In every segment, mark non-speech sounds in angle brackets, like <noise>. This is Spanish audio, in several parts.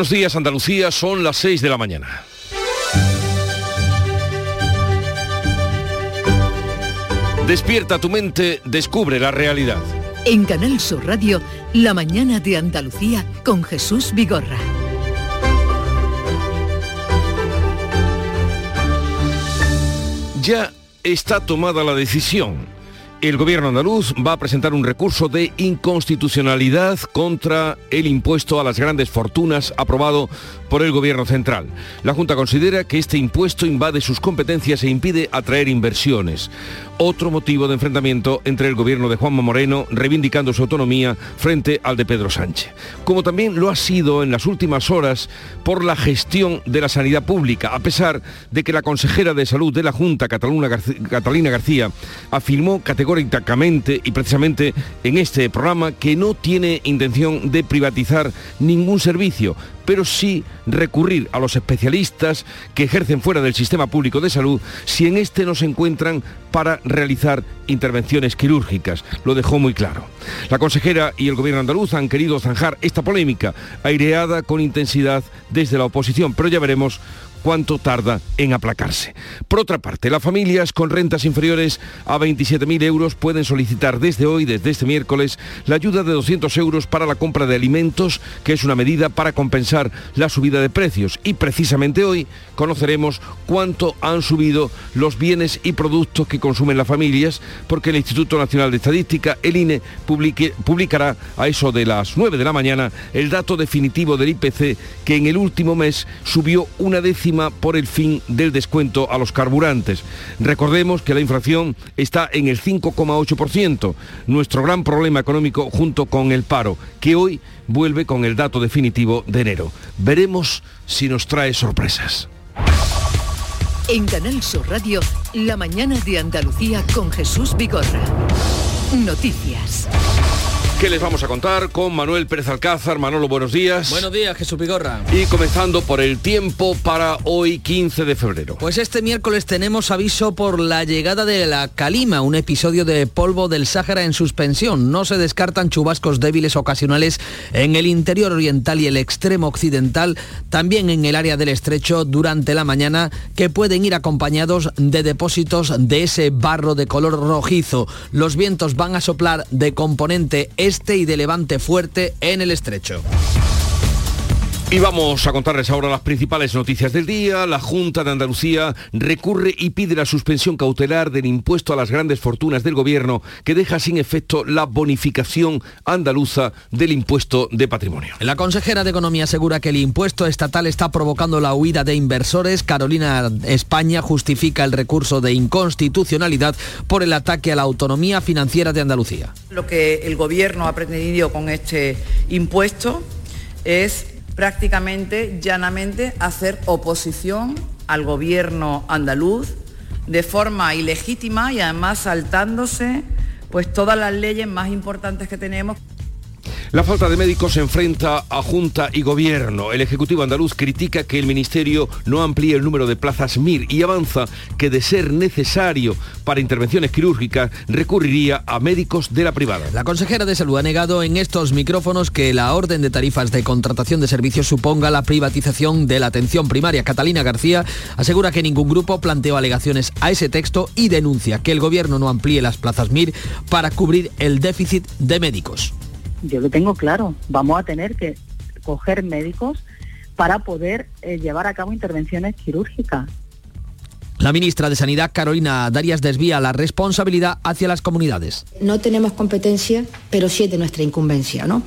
Buenos días Andalucía, son las 6 de la mañana. Despierta tu mente, descubre la realidad. En Canal Sur Radio, La mañana de Andalucía con Jesús Vigorra. Ya está tomada la decisión el gobierno andaluz va a presentar un recurso de inconstitucionalidad contra el impuesto a las grandes fortunas aprobado por el gobierno central. La Junta considera que este impuesto invade sus competencias e impide atraer inversiones. Otro motivo de enfrentamiento entre el gobierno de Juanma Moreno, reivindicando su autonomía frente al de Pedro Sánchez. Como también lo ha sido en las últimas horas por la gestión de la sanidad pública, a pesar de que la consejera de salud de la Junta, Catalina García, afirmó categóricamente y precisamente en este programa que no tiene intención de privatizar ningún servicio, pero sí recurrir a los especialistas que ejercen fuera del sistema público de salud si en este no se encuentran para realizar intervenciones quirúrgicas. Lo dejó muy claro. La consejera y el gobierno andaluz han querido zanjar esta polémica, aireada con intensidad desde la oposición, pero ya veremos cuánto tarda en aplacarse. Por otra parte, las familias con rentas inferiores a 27.000 euros pueden solicitar desde hoy, desde este miércoles, la ayuda de 200 euros para la compra de alimentos, que es una medida para compensar la subida de precios. Y precisamente hoy conoceremos cuánto han subido los bienes y productos que consumen las familias, porque el Instituto Nacional de Estadística, el INE, publicará a eso de las 9 de la mañana el dato definitivo del IPC, que en el último mes subió una décima por el fin del descuento a los carburantes. Recordemos que la inflación está en el 5,8%, nuestro gran problema económico junto con el paro, que hoy vuelve con el dato definitivo de enero. Veremos si nos trae sorpresas. En Canal Sur Radio, la mañana de Andalucía con Jesús Vigorra. Noticias. ¿Qué les vamos a contar con Manuel Pérez Alcázar? Manolo, buenos días. Buenos días, Jesús Vigorra. Y comenzando por el tiempo para hoy 15 de febrero. Pues este miércoles tenemos aviso por la llegada de la calima, un episodio de polvo del Sáhara en suspensión. No se descartan chubascos débiles ocasionales en el interior oriental y el extremo occidental, también en el área del estrecho durante la mañana, que pueden ir acompañados de depósitos de ese barro de color rojizo. Los vientos van a soplar de componente este y de levante fuerte en el estrecho. Y vamos a contarles ahora las principales noticias del día. La Junta de Andalucía recurre y pide la suspensión cautelar del impuesto a las grandes fortunas del gobierno que deja sin efecto la bonificación andaluza del impuesto de patrimonio. La consejera de Economía asegura que el impuesto estatal está provocando la huida de inversores. Carolina España justifica el recurso de inconstitucionalidad por el ataque a la autonomía financiera de Andalucía. Lo que el gobierno ha pretendido con este impuesto es prácticamente, llanamente, hacer oposición al gobierno andaluz de forma ilegítima y además saltándose pues todas las leyes más importantes que tenemos. La falta de médicos se enfrenta a Junta y Gobierno. El Ejecutivo andaluz critica que el Ministerio no amplíe el número de plazas MIR y avanza que de ser necesario para intervenciones quirúrgicas recurriría a médicos de la privada. La consejera de Salud ha negado en estos micrófonos que la orden de tarifas de contratación de servicios suponga la privatización de la atención primaria. Catalina García asegura que ningún grupo planteó alegaciones a ese texto y denuncia que el Gobierno no amplíe las plazas MIR para cubrir el déficit de médicos yo lo tengo claro, vamos a tener que coger médicos para poder eh, llevar a cabo intervenciones quirúrgicas. La ministra de Sanidad, Carolina Darias, desvía la responsabilidad hacia las comunidades. No tenemos competencia, pero sí es de nuestra incumbencia, ¿no?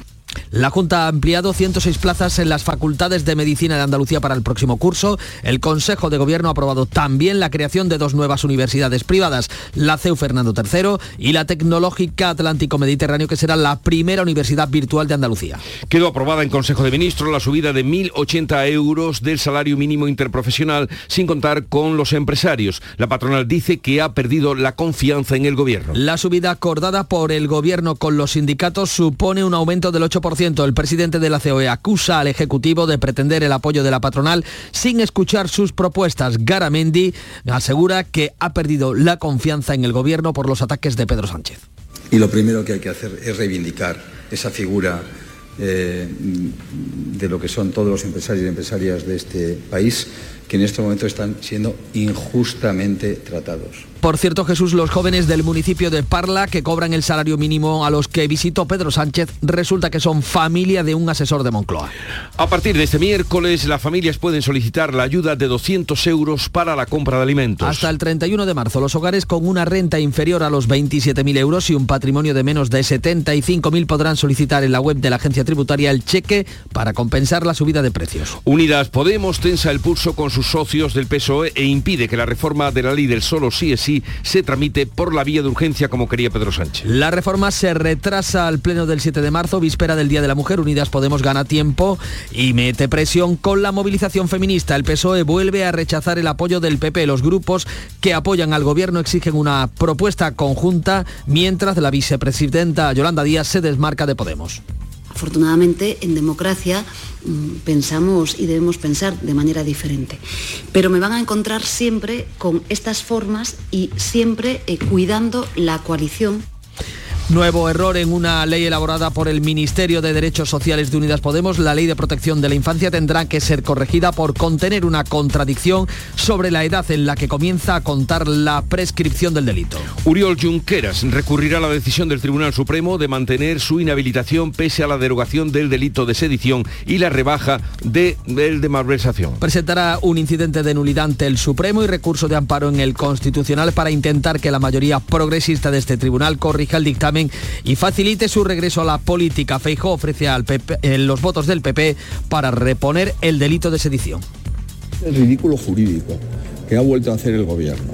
La Junta ha ampliado 106 plazas en las facultades de Medicina de Andalucía para el próximo curso. El Consejo de Gobierno ha aprobado también la creación de dos nuevas universidades privadas, la CEU Fernando III y la Tecnológica Atlántico Mediterráneo, que será la primera universidad virtual de Andalucía. Quedó aprobada en Consejo de Ministros la subida de 1.080 euros del salario mínimo interprofesional, sin contar con los empresarios. La patronal dice que ha perdido la confianza en el Gobierno. La subida acordada por el Gobierno con los sindicatos supone un aumento del 8% el presidente de la COE acusa al Ejecutivo de pretender el apoyo de la patronal sin escuchar sus propuestas. Garamendi asegura que ha perdido la confianza en el Gobierno por los ataques de Pedro Sánchez. Y lo primero que hay que hacer es reivindicar esa figura eh, de lo que son todos los empresarios y empresarias de este país que en este momento están siendo injustamente tratados. Por cierto, Jesús, los jóvenes del municipio de Parla que cobran el salario mínimo a los que visitó Pedro Sánchez resulta que son familia de un asesor de Moncloa. A partir de este miércoles, las familias pueden solicitar la ayuda de 200 euros para la compra de alimentos. Hasta el 31 de marzo, los hogares con una renta inferior a los 27.000 euros y un patrimonio de menos de 75.000 podrán solicitar en la web de la agencia tributaria el cheque para compensar la subida de precios. Unidas Podemos tensa el pulso con sus socios del PSOE e impide que la reforma de la ley del solo sí es sí se tramite por la vía de urgencia como quería Pedro Sánchez. La reforma se retrasa al pleno del 7 de marzo, víspera del Día de la Mujer. Unidas Podemos gana tiempo y mete presión con la movilización feminista. El PSOE vuelve a rechazar el apoyo del PP. Los grupos que apoyan al gobierno exigen una propuesta conjunta, mientras la vicepresidenta Yolanda Díaz se desmarca de Podemos. Afortunadamente, en democracia mm, pensamos y debemos pensar de manera diferente. Pero me van a encontrar siempre con estas formas y siempre eh, cuidando la coalición Nuevo error en una ley elaborada por el Ministerio de Derechos Sociales de Unidas Podemos. La ley de protección de la infancia tendrá que ser corregida por contener una contradicción sobre la edad en la que comienza a contar la prescripción del delito. Uriol Junqueras recurrirá a la decisión del Tribunal Supremo de mantener su inhabilitación pese a la derogación del delito de sedición y la rebaja de, del de malversación. Presentará un incidente de nulidad ante el Supremo y recurso de amparo en el Constitucional para intentar que la mayoría progresista de este tribunal corrija el dictamen y facilite su regreso a la política. Feijóo ofrece eh, los votos del PP para reponer el delito de sedición. El ridículo jurídico que ha vuelto a hacer el gobierno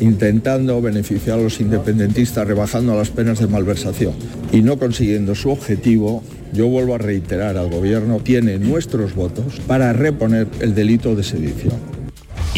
intentando beneficiar a los independentistas rebajando las penas de malversación y no consiguiendo su objetivo, yo vuelvo a reiterar al gobierno, tiene nuestros votos para reponer el delito de sedición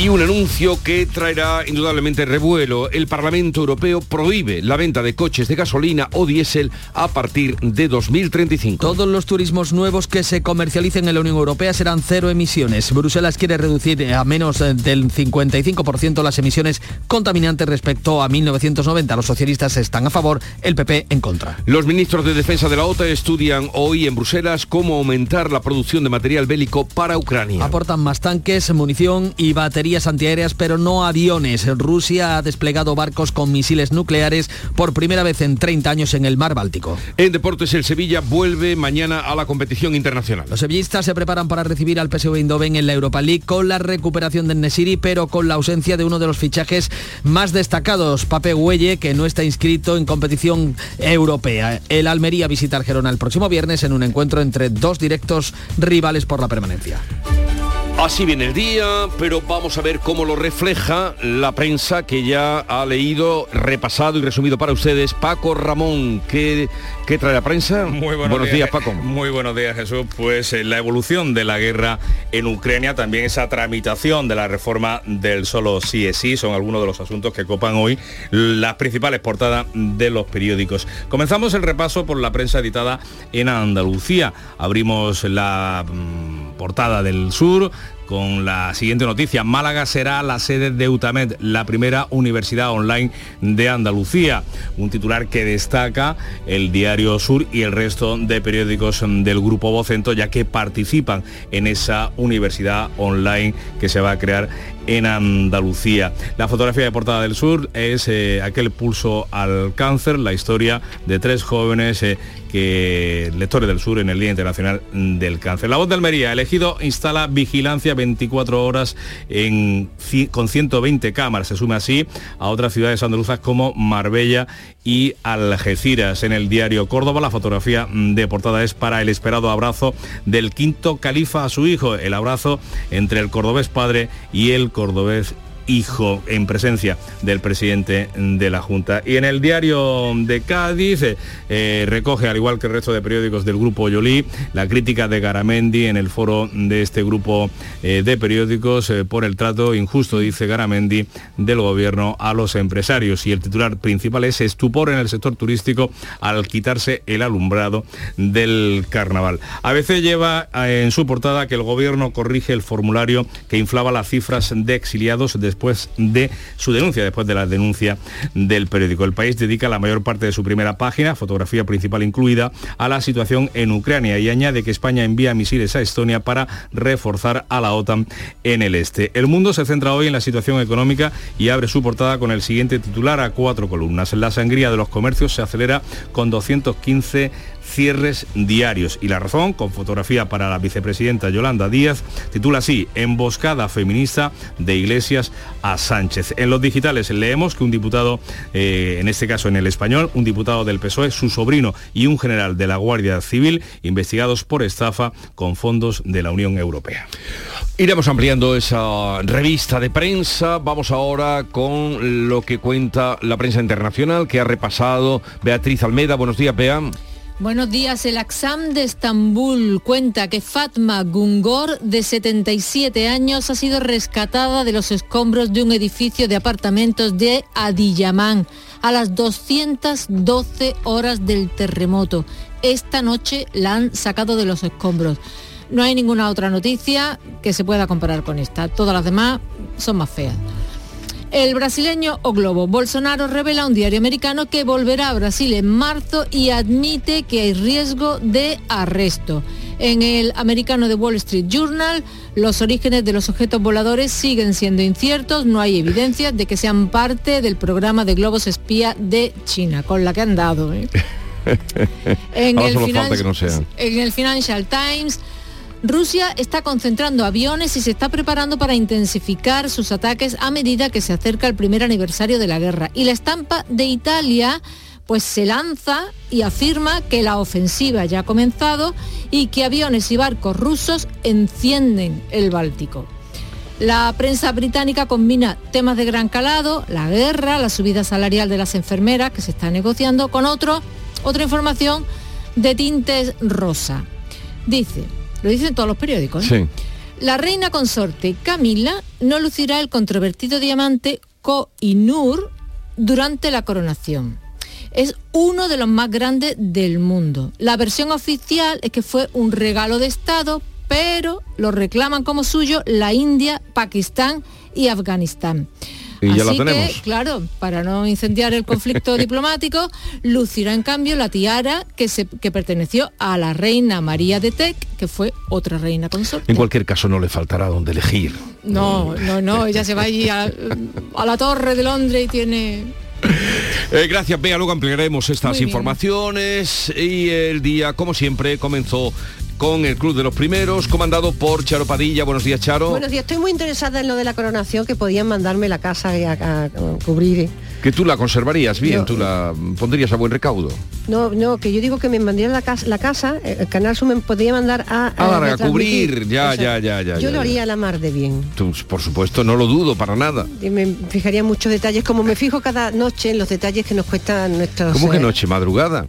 y un anuncio que traerá indudablemente revuelo. El Parlamento Europeo prohíbe la venta de coches de gasolina o diésel a partir de 2035. Todos los turismos nuevos que se comercialicen en la Unión Europea serán cero emisiones. Bruselas quiere reducir a menos del 55% las emisiones contaminantes respecto a 1990. Los socialistas están a favor, el PP en contra. Los ministros de Defensa de la OTAN estudian hoy en Bruselas cómo aumentar la producción de material bélico para Ucrania. Aportan más tanques, munición y baterías antiaéreas, pero no aviones. Rusia ha desplegado barcos con misiles nucleares por primera vez en 30 años en el mar Báltico. En deportes, el Sevilla vuelve mañana a la competición internacional. Los sevillistas se preparan para recibir al PSV Eindhoven en la Europa League con la recuperación de Nesiri, pero con la ausencia de uno de los fichajes más destacados, Pape Huelle, que no está inscrito en competición europea. El Almería visita al Gerona el próximo viernes en un encuentro entre dos directos rivales por la permanencia. Así viene el día, pero vamos a ver cómo lo refleja la prensa que ya ha leído, repasado y resumido para ustedes. Paco Ramón, ¿qué, qué trae la prensa? Muy buenos, días, Paco. Muy buenos días, Jesús. Pues eh, la evolución de la guerra en Ucrania, también esa tramitación de la reforma del solo sí es sí, son algunos de los asuntos que copan hoy las principales portadas de los periódicos. Comenzamos el repaso por la prensa editada en Andalucía. Abrimos la mm, portada del sur con la siguiente noticia. Málaga será la sede de UTAMED, la primera universidad online de Andalucía. Un titular que destaca el Diario Sur y el resto de periódicos del Grupo Vocento, ya que participan en esa universidad online que se va a crear en Andalucía. La fotografía de portada del sur es eh, aquel pulso al cáncer, la historia de tres jóvenes eh, que lectores del sur en el Día Internacional del Cáncer. La voz de Almería, elegido, instala vigilancia 24 horas en, con 120 cámaras. Se suma así a otras ciudades andaluzas como Marbella y Algeciras. En el diario Córdoba la fotografía de portada es para el esperado abrazo del quinto califa a su hijo, el abrazo entre el cordobés padre y el cordobés hijo en presencia del presidente de la Junta. Y en el diario de Cádiz eh, recoge, al igual que el resto de periódicos del grupo Yolí, la crítica de Garamendi en el foro de este grupo eh, de periódicos eh, por el trato injusto, dice Garamendi, del gobierno a los empresarios. Y el titular principal es estupor en el sector turístico al quitarse el alumbrado del carnaval. A veces lleva en su portada que el gobierno corrige el formulario que inflaba las cifras de exiliados después de su denuncia, después de la denuncia del periódico. El país dedica la mayor parte de su primera página, fotografía principal incluida, a la situación en Ucrania y añade que España envía misiles a Estonia para reforzar a la OTAN en el este. El mundo se centra hoy en la situación económica y abre su portada con el siguiente titular a cuatro columnas. La sangría de los comercios se acelera con 215 cierres diarios. Y la razón, con fotografía para la vicepresidenta Yolanda Díaz, titula así, Emboscada feminista de Iglesias a Sánchez. En los digitales leemos que un diputado, eh, en este caso en el español, un diputado del PSOE, su sobrino y un general de la Guardia Civil, investigados por estafa con fondos de la Unión Europea. Iremos ampliando esa revista de prensa. Vamos ahora con lo que cuenta la prensa internacional que ha repasado Beatriz Almeda. Buenos días, Bea. Buenos días. El Axam de Estambul cuenta que Fatma Gungor, de 77 años, ha sido rescatada de los escombros de un edificio de apartamentos de Adiyaman a las 212 horas del terremoto. Esta noche la han sacado de los escombros. No hay ninguna otra noticia que se pueda comparar con esta. Todas las demás son más feas. El brasileño O Globo. Bolsonaro revela a un diario americano que volverá a Brasil en marzo y admite que hay riesgo de arresto. En el americano de Wall Street Journal, los orígenes de los objetos voladores siguen siendo inciertos, no hay evidencias de que sean parte del programa de globos espía de China, con la que han dado. ¿eh? <laughs> en, el en el Financial Times, Rusia está concentrando aviones y se está preparando para intensificar sus ataques a medida que se acerca el primer aniversario de la guerra. Y la estampa de Italia pues se lanza y afirma que la ofensiva ya ha comenzado y que aviones y barcos rusos encienden el Báltico. La prensa británica combina temas de gran calado, la guerra, la subida salarial de las enfermeras que se está negociando, con otro, otra información de tintes rosa. Dice, lo dicen todos los periódicos. ¿eh? La reina consorte Camila no lucirá el controvertido diamante Koh-i-Noor durante la coronación. Es uno de los más grandes del mundo. La versión oficial es que fue un regalo de Estado, pero lo reclaman como suyo la India, Pakistán y Afganistán. Y ya lo tenemos. Que, claro, para no incendiar el conflicto <laughs> diplomático, lucirá en cambio la tiara que, se, que perteneció a la reina María de Tec, que fue otra reina consorte. En cualquier caso no le faltará donde elegir. No, no, no, ella se va allí a, la torre de Londres y tiene <laughs> eh, gracias, Bea. Luego ampliaremos estas informaciones y el día, como siempre, comenzó con el Club de los Primeros, comandado por Charo Padilla. Buenos días, Charo. Buenos días, estoy muy interesada en lo de la coronación, que podían mandarme la casa a, cubrir. Que tú la conservarías bien, tú la pondrías a buen recaudo. No, no, que yo digo que me mandarían la casa, la casa el canal me podría mandar a... A, a, cubrir, ya, ya, ya, ya. Yo lo haría a la mar de bien. Tú, por supuesto, no lo dudo para nada. Y me fijaría muchos detalles, como me fijo cada noche en los detalles que nos cuestan nuestros... ¿Cómo que eh, noche? ¿Madrugada?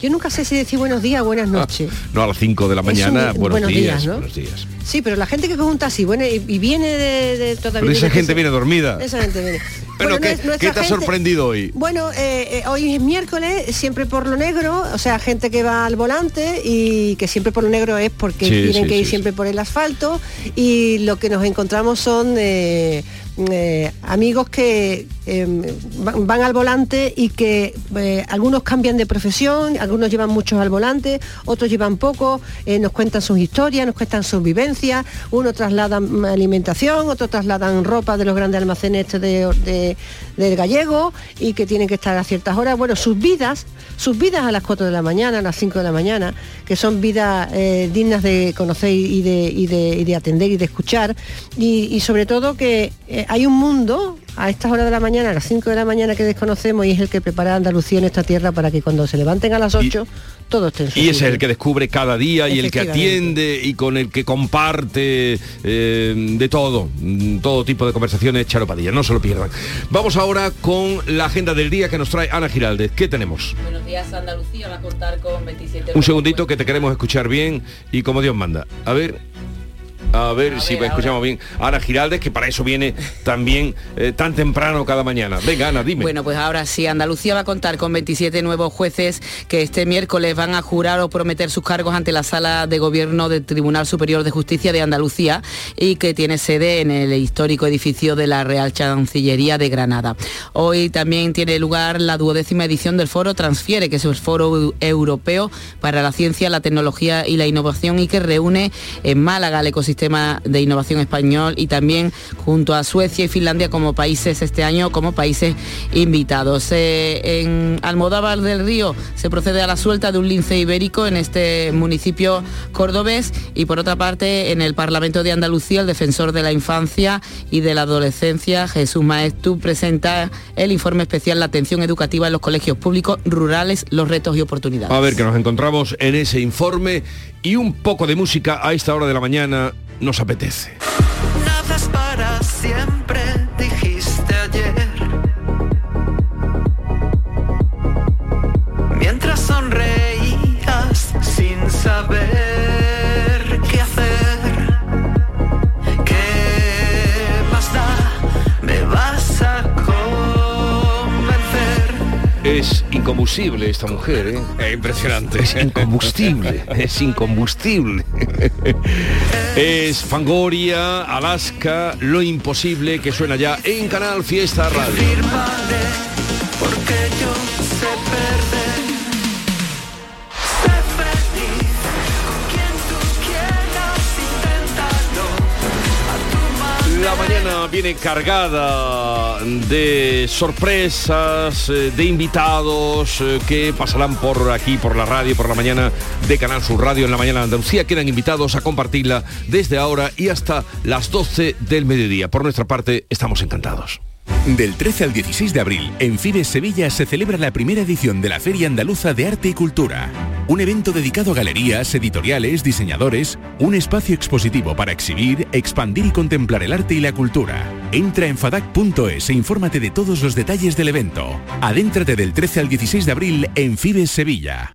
Yo nunca sé si decir buenos días o buenas ah, noches. no, a las 5 de la mañana, buenos, días, buenos días. Sí, pero la gente que pregunta así, bueno, y, viene de, de Pero esa gente viene dormida. Esa gente viene. <laughs> bueno, ¿qué, te ha sorprendido hoy? Bueno, eh, eh, hoy es miércoles, siempre por lo negro, o sea, gente que va al volante y que siempre por lo negro es porque tienen que ir siempre por el asfalto y lo que nos encontramos son... Eh, eh, amigos que em, van al volante y que eh, algunos cambian de profesión, algunos llevan muchos al volante, otros llevan poco, eh, nos cuentan sus historias, nos cuentan sus vivencias, uno trasladan alimentación, otro trasladan ropa de los grandes almacenes de, del gallego y que tienen que estar a ciertas horas. Bueno, sus vidas, sus vidas a las 4 de la mañana, a las 5 de la mañana, que son vidas dignas de conocer y de, de, atender y de escuchar, y, sobre todo que hay un mundo a estas horas de la mañana, a las 5 de la mañana que desconocemos y es el que prepara Andalucía en esta tierra para que cuando se levanten a las 8 todo esté en su Y es el que descubre cada día y el que atiende y con el que comparte eh, de todo, mm, todo tipo de conversaciones, charopadilla, no se lo pierdan. Vamos ahora con la agenda del día que nos trae Ana Giraldez. ¿Qué tenemos? Buenos días Andalucía, va a contar con 27... Un segundito que te queremos escuchar bien y como Dios manda. A ver... A ver si escuchamos bien. Ana Giraldes, que para eso viene también eh, tan temprano cada mañana. Venga, Ana, dime. Bueno, pues ahora sí, Andalucía va a contar con 27 nuevos jueces que este miércoles van a jurar o prometer sus cargos ante la sala de gobierno del Tribunal Superior de Justicia de Andalucía y que tiene sede en el histórico edificio de la Real Chancillería de Granada. Hoy también tiene lugar la duodécima edición del foro Transfiere, que es el foro europeo para la ciencia, la tecnología y la innovación y que reúne en Málaga el ecosistema de innovación español y también junto a Suecia y Finlandia como países este año, como países invitados. Eh, en Almodóvar del Río se procede a la suelta de un lince ibérico en este municipio cordobés y por otra parte en el Parlamento de Andalucía el defensor de la infancia y de la adolescencia Jesús Maestu presenta el informe especial La atención educativa en los colegios públicos rurales, los retos y oportunidades. A ver, que nos encontramos en ese informe y un poco de música a esta hora de la mañana nos apetece. para siempre, incombustible esta mujer, ¿eh? Es impresionante. Es incombustible, es incombustible. es Fangoria, Alaska, lo imposible que suena ya en Canal Fiesta Radio. Viene cargada de sorpresas, eh, de invitados eh, que pasarán por aquí, por la radio, por la mañana de Canal Sur Radio en la mañana de Andalucía. Quedan invitados a compartirla desde ahora y hasta las 12 del mediodía. Por nuestra parte, estamos encantados. Del 13 al 16 de abril, en Fibes Sevilla se celebra la primera edición de la Feria Andaluza de Arte y Cultura. Un evento dedicado a galerías, editoriales, diseñadores, un espacio expositivo para exhibir, expandir y contemplar el arte y la cultura. Entra en fadac.es e infórmate de todos los detalles del evento. Adéntrate del 13 al 16 de abril en Fibes Sevilla.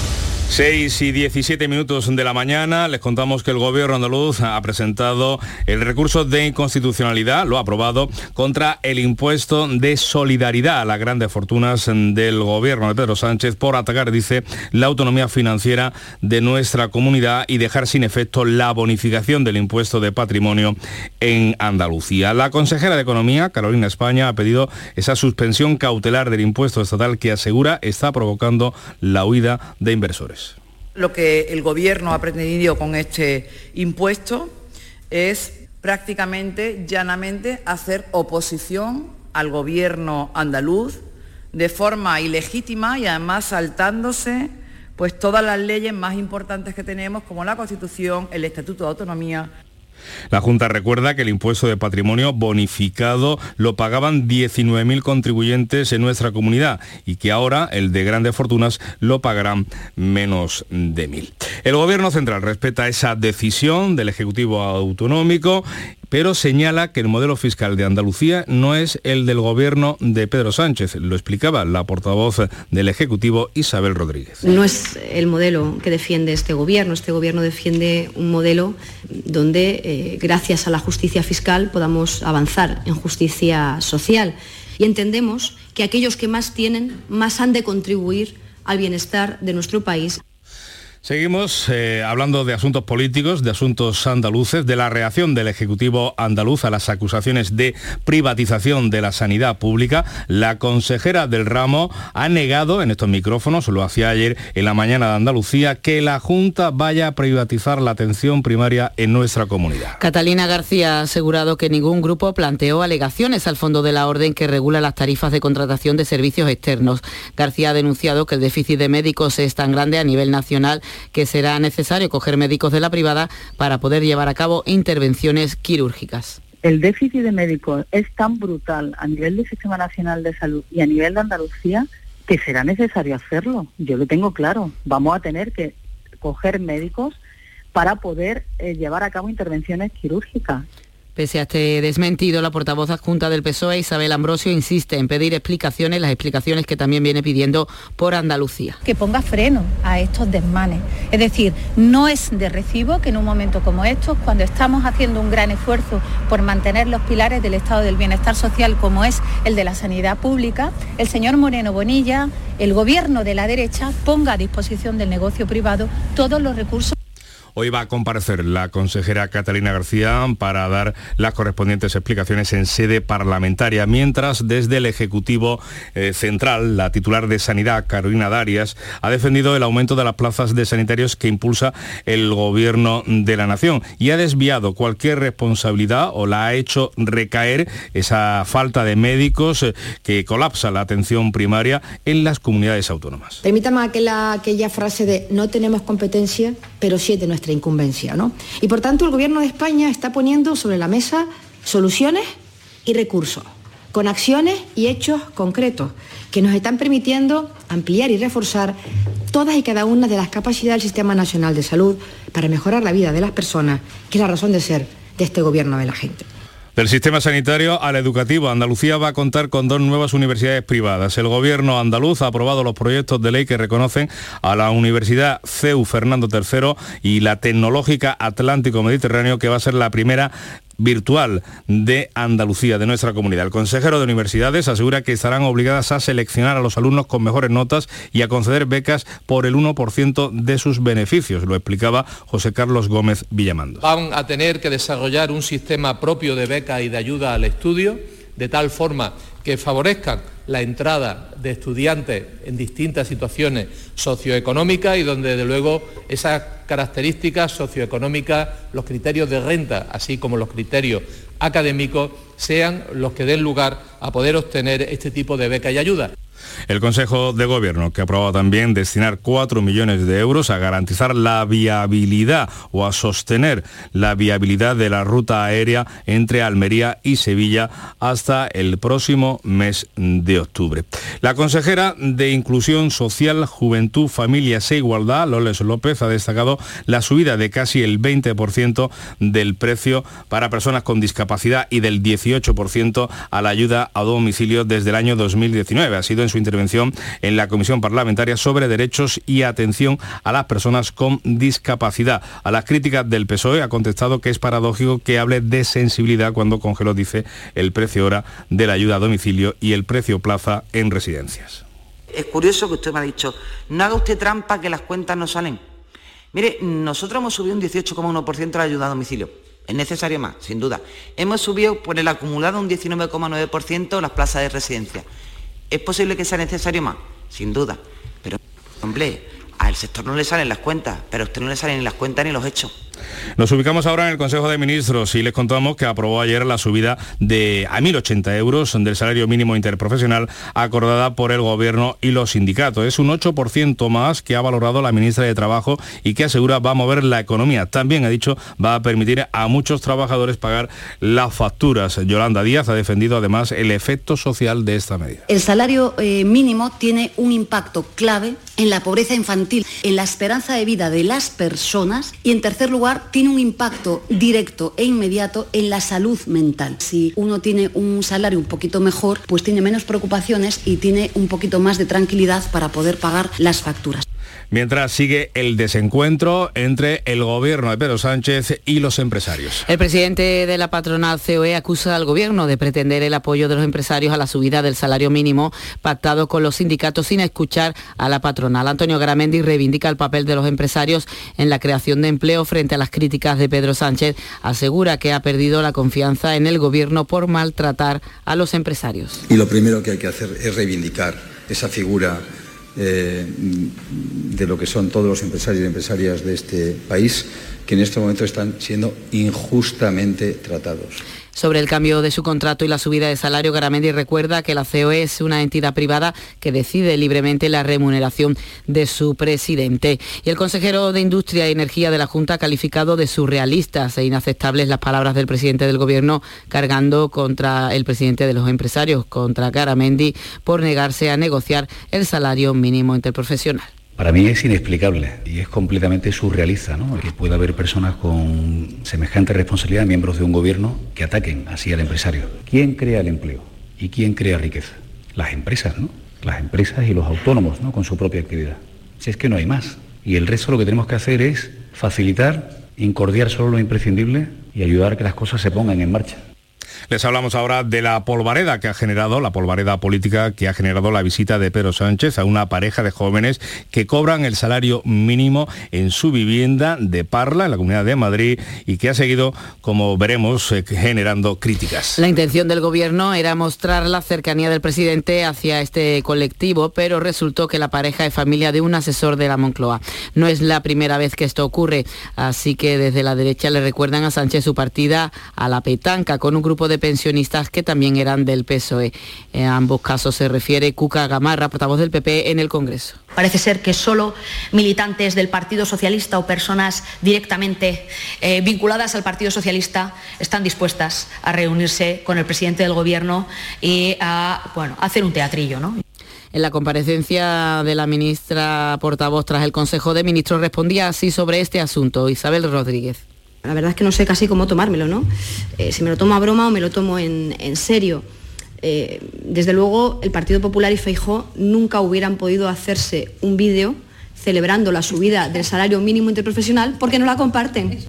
6 y 17 minutos de la mañana les contamos que el gobierno andaluz ha presentado el recurso de inconstitucionalidad, lo ha aprobado, contra el impuesto de solidaridad a las grandes fortunas del gobierno de Pedro Sánchez por atacar, dice, la autonomía financiera de nuestra comunidad y dejar sin efecto la bonificación del impuesto de patrimonio en Andalucía. La consejera de Economía, Carolina España, ha pedido esa suspensión cautelar del impuesto estatal que asegura está provocando la huida de inversores. Lo que el Gobierno ha pretendido con este impuesto es prácticamente, llanamente, hacer oposición al Gobierno andaluz de forma ilegítima y además saltándose pues todas las leyes más importantes que tenemos, como la Constitución, el Estatuto de Autonomía la Junta recuerda que el impuesto de patrimonio bonificado lo pagaban 19.000 contribuyentes en nuestra comunidad y que ahora el de grandes fortunas lo pagarán menos de 1.000. El Gobierno Central respeta esa decisión del Ejecutivo Autonómico pero señala que el modelo fiscal de Andalucía no es el del gobierno de Pedro Sánchez. Lo explicaba la portavoz del Ejecutivo Isabel Rodríguez. No es el modelo que defiende este gobierno. Este gobierno defiende un modelo donde, eh, gracias a la justicia fiscal, podamos avanzar en justicia social. Y entendemos que aquellos que más tienen, más han de contribuir al bienestar de nuestro país. Seguimos eh, hablando de asuntos políticos, de asuntos andaluces, de la reacción del Ejecutivo andaluz a las acusaciones de privatización de la sanidad pública. La consejera del ramo ha negado en estos micrófonos, lo hacía ayer en la mañana de Andalucía, que la Junta vaya a privatizar la atención primaria en nuestra comunidad. Catalina García ha asegurado que ningún grupo planteó alegaciones al fondo de la orden que regula las tarifas de contratación de servicios externos. García ha denunciado que el déficit de médicos es tan grande a nivel nacional que será necesario coger médicos de la privada para poder llevar a cabo intervenciones quirúrgicas. el déficit de médicos es tan brutal a nivel del Sistema Nacional de Salud y a nivel de Andalucía que será necesario hacerlo. Yo lo tengo claro. Vamos a tener que coger médicos para poder eh, llevar a cabo intervenciones quirúrgicas. Pese a este desmentido, la portavoz adjunta del PSOE, Isabel Ambrosio, insiste en pedir explicaciones, las explicaciones que también viene pidiendo por Andalucía. Que ponga freno a estos desmanes. Es decir, no es de recibo que en un momento como estos, cuando estamos haciendo un gran esfuerzo por mantener los pilares del estado del bienestar social, como es el de la sanidad pública, el señor Moreno Bonilla, el gobierno de la derecha, ponga a disposición del negocio privado todos los recursos Hoy va a comparecer la consejera Catalina García para dar las correspondientes explicaciones en sede parlamentaria, mientras desde el Ejecutivo eh, Central, la titular de Sanidad, Carolina Darias, ha defendido el aumento de las plazas de sanitarios que impulsa el Gobierno de la Nación y ha desviado cualquier responsabilidad o la ha hecho recaer esa falta de médicos eh, que colapsa la atención primaria en las comunidades autónomas. Permítame aquella, aquella frase de no tenemos competencia, pero sí de nuestra incumbencia. ¿no? Y por tanto el Gobierno de España está poniendo sobre la mesa soluciones y recursos, con acciones y hechos concretos que nos están permitiendo ampliar y reforzar todas y cada una de las capacidades del Sistema Nacional de Salud para mejorar la vida de las personas, que es la razón de ser de este Gobierno de la gente. Del sistema sanitario al educativo, Andalucía va a contar con dos nuevas universidades privadas. El gobierno andaluz ha aprobado los proyectos de ley que reconocen a la Universidad CEU Fernando III y la Tecnológica Atlántico Mediterráneo, que va a ser la primera virtual de Andalucía, de nuestra comunidad. El consejero de universidades asegura que estarán obligadas a seleccionar a los alumnos con mejores notas y a conceder becas por el 1% de sus beneficios. Lo explicaba José Carlos Gómez Villamando. Van a tener que desarrollar un sistema propio de becas y de ayuda al estudio, de tal forma que favorezcan la entrada de estudiantes en distintas situaciones socioeconómicas y donde, desde luego, esas características socioeconómicas, los criterios de renta, así como los criterios académicos, sean los que den lugar a poder obtener este tipo de beca y ayuda. El Consejo de Gobierno, que aprobado también destinar 4 millones de euros a garantizar la viabilidad o a sostener la viabilidad de la ruta aérea entre Almería y Sevilla hasta el próximo mes de octubre. La consejera de Inclusión Social, Juventud, Familias e Igualdad, Loles López, ha destacado la subida de casi el 20% del precio para personas con discapacidad y del 18% a la ayuda a domicilio desde el año 2019. Ha sido su intervención en la Comisión Parlamentaria sobre Derechos y Atención a las Personas con Discapacidad. A las críticas del PSOE ha contestado que es paradójico que hable de sensibilidad cuando congeló, dice, el precio hora de la ayuda a domicilio y el precio plaza en residencias. Es curioso que usted me ha dicho, no haga usted trampa que las cuentas no salen. Mire, nosotros hemos subido un 18,1% la ayuda a domicilio. Es necesario más, sin duda. Hemos subido por el acumulado un 19,9% las plazas de residencia. ¿Es posible que sea necesario más? Sin duda. Pero, hombre, al sector no le salen las cuentas, pero a usted no le salen ni las cuentas ni los hechos. Nos ubicamos ahora en el Consejo de Ministros y les contamos que aprobó ayer la subida de a 1.080 euros del salario mínimo interprofesional acordada por el Gobierno y los sindicatos. Es un 8% más que ha valorado la ministra de Trabajo y que asegura va a mover la economía. También ha dicho va a permitir a muchos trabajadores pagar las facturas. Yolanda Díaz ha defendido además el efecto social de esta medida. El salario eh, mínimo tiene un impacto clave en la pobreza infantil, en la esperanza de vida de las personas y en tercer lugar tiene un impacto directo e inmediato en la salud mental. Si uno tiene un salario un poquito mejor, pues tiene menos preocupaciones y tiene un poquito más de tranquilidad para poder pagar las facturas mientras sigue el desencuentro entre el gobierno de Pedro Sánchez y los empresarios. El presidente de la patronal COE acusa al gobierno de pretender el apoyo de los empresarios a la subida del salario mínimo pactado con los sindicatos sin escuchar a la patronal. Antonio Garamendi reivindica el papel de los empresarios en la creación de empleo frente a las críticas de Pedro Sánchez. Asegura que ha perdido la confianza en el gobierno por maltratar a los empresarios. Y lo primero que hay que hacer es reivindicar esa figura eh, de lo que son todos los empresarios y empresarias de este país que en este momento están siendo injustamente tratados. Sobre el cambio de su contrato y la subida de salario, Garamendi recuerda que la COE es una entidad privada que decide libremente la remuneración de su presidente. Y el consejero de Industria y Energía de la Junta ha calificado de surrealistas e inaceptables las palabras del presidente del Gobierno cargando contra el presidente de los empresarios, contra Garamendi, por negarse a negociar el salario mínimo interprofesional. Para mí es inexplicable y es completamente surrealista ¿no? que pueda haber personas con semejante responsabilidad, miembros de un gobierno, que ataquen así al empresario. ¿Quién crea el empleo y quién crea riqueza? Las empresas, ¿no? Las empresas y los autónomos, ¿no? Con su propia actividad. Si es que no hay más. Y el resto lo que tenemos que hacer es facilitar, incordiar solo lo imprescindible y ayudar a que las cosas se pongan en marcha. Les hablamos ahora de la polvareda que ha generado, la polvareda política que ha generado la visita de Pedro Sánchez a una pareja de jóvenes que cobran el salario mínimo en su vivienda de Parla, en la Comunidad de Madrid, y que ha seguido, como veremos, eh, generando críticas. La intención del gobierno era mostrar la cercanía del presidente hacia este colectivo, pero resultó que la pareja es familia de un asesor de la Moncloa. No es la primera vez que esto ocurre, así que desde la derecha le recuerdan a Sánchez su partida a la petanca con un grupo de pensionistas que también eran del PSOE. En ambos casos se refiere Cuca Gamarra, portavoz del PP en el Congreso. Parece ser que solo militantes del Partido Socialista o personas directamente eh, vinculadas al Partido Socialista están dispuestas a reunirse con el presidente del Gobierno y a bueno, hacer un teatrillo. ¿no? En la comparecencia de la ministra portavoz tras el Consejo de Ministros respondía así sobre este asunto Isabel Rodríguez. La verdad es que no sé casi cómo tomármelo, ¿no? Eh, si me lo tomo a broma o me lo tomo en, serio. Eh, desde luego, el Partido Popular y Feijó nunca hubieran podido hacerse un vídeo celebrando la subida del salario mínimo interprofesional porque no la comparten.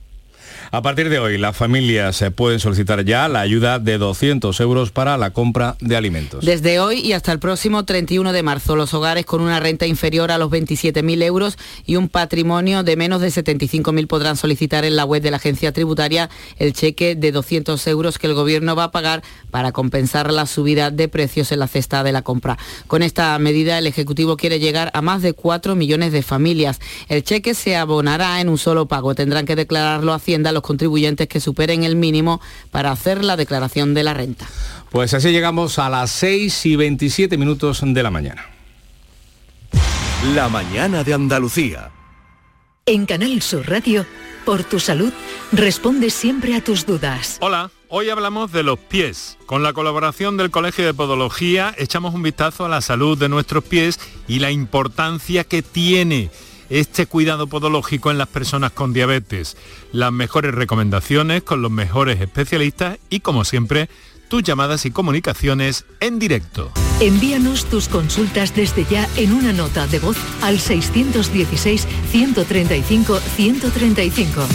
A partir de hoy, las familias se pueden solicitar ya la ayuda de 200 euros para la compra de alimentos. Desde hoy y hasta el próximo 31 de marzo, los hogares con una renta inferior a los 27.000 euros y un patrimonio de menos de 75.000 podrán solicitar en la web de la agencia tributaria el cheque de 200 euros que el gobierno va a pagar para compensar la subida de precios en la cesta de la compra. Con esta medida, el Ejecutivo quiere llegar a más de 4 millones de familias. El cheque se abonará en un solo pago. Tendrán que declararlo a Hacienda los contribuyentes que superen el mínimo para hacer la declaración de la renta. Pues así llegamos a las 6 y 27 minutos de la mañana. La mañana de Andalucía. En Canal Sur Radio, por tu salud, responde siempre a tus dudas. Hola, hoy hablamos de los pies. Con la colaboración del Colegio de Podología echamos un vistazo a la salud de nuestros pies y la importancia que tiene este cuidado podológico en las personas con diabetes. Las mejores recomendaciones con los mejores especialistas y como siempre, tus llamadas y comunicaciones en directo. Envíanos tus consultas desde ya en una nota de voz al 616-135-135.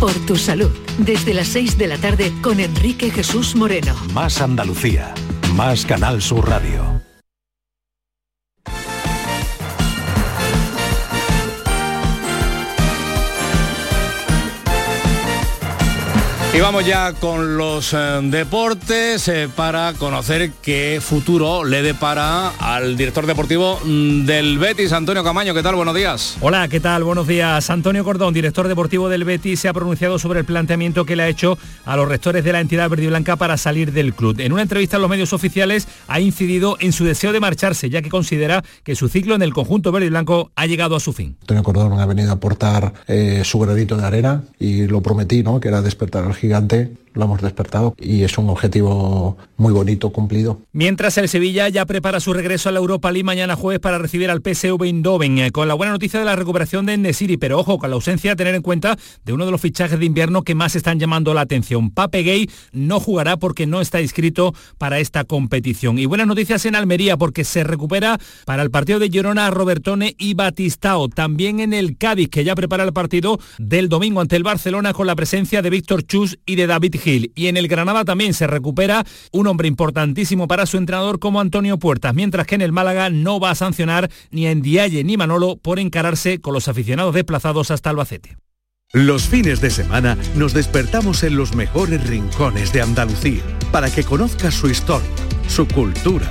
Por tu salud, desde las 6 de la tarde con Enrique Jesús Moreno. Más Andalucía, más Canal Sur Radio. Y vamos ya con los eh, deportes eh, para conocer qué futuro le depara al director deportivo mm, del Betis, Antonio Camaño. ¿Qué tal? Buenos días. Hola, ¿qué tal? Buenos días. Antonio Cordón, director deportivo del Betis, se ha pronunciado sobre el planteamiento que le ha hecho a los rectores de la entidad verde y blanca para salir del club. En una entrevista a los medios oficiales ha incidido en su deseo de marcharse, ya que considera que su ciclo en el conjunto verde y blanco ha llegado a su fin. Antonio Cordón ha venido a aportar eh, su granito de arena y lo prometí, ¿no? Que era despertar al gigante lo hemos despertado y es un objetivo muy bonito, cumplido. Mientras el Sevilla ya prepara su regreso a la Europa League mañana jueves para recibir al PSV Eindhoven, eh, con la buena noticia de la recuperación de Nesiri, pero ojo, con la ausencia a tener en cuenta de uno de los fichajes de invierno que más están llamando la atención. Pape Gay no jugará porque no está inscrito para esta competición. Y buenas noticias en Almería porque se recupera para el partido de Girona Robertone y Batistao. También en el Cádiz, que ya prepara el partido del domingo ante el Barcelona con la presencia de Víctor Chus y de David y en el Granada también se recupera un hombre importantísimo para su entrenador como Antonio Puertas, mientras que en el Málaga no va a sancionar ni a Endiaye ni Manolo por encararse con los aficionados desplazados hasta Albacete. Los fines de semana nos despertamos en los mejores rincones de Andalucía para que conozcas su historia, su cultura,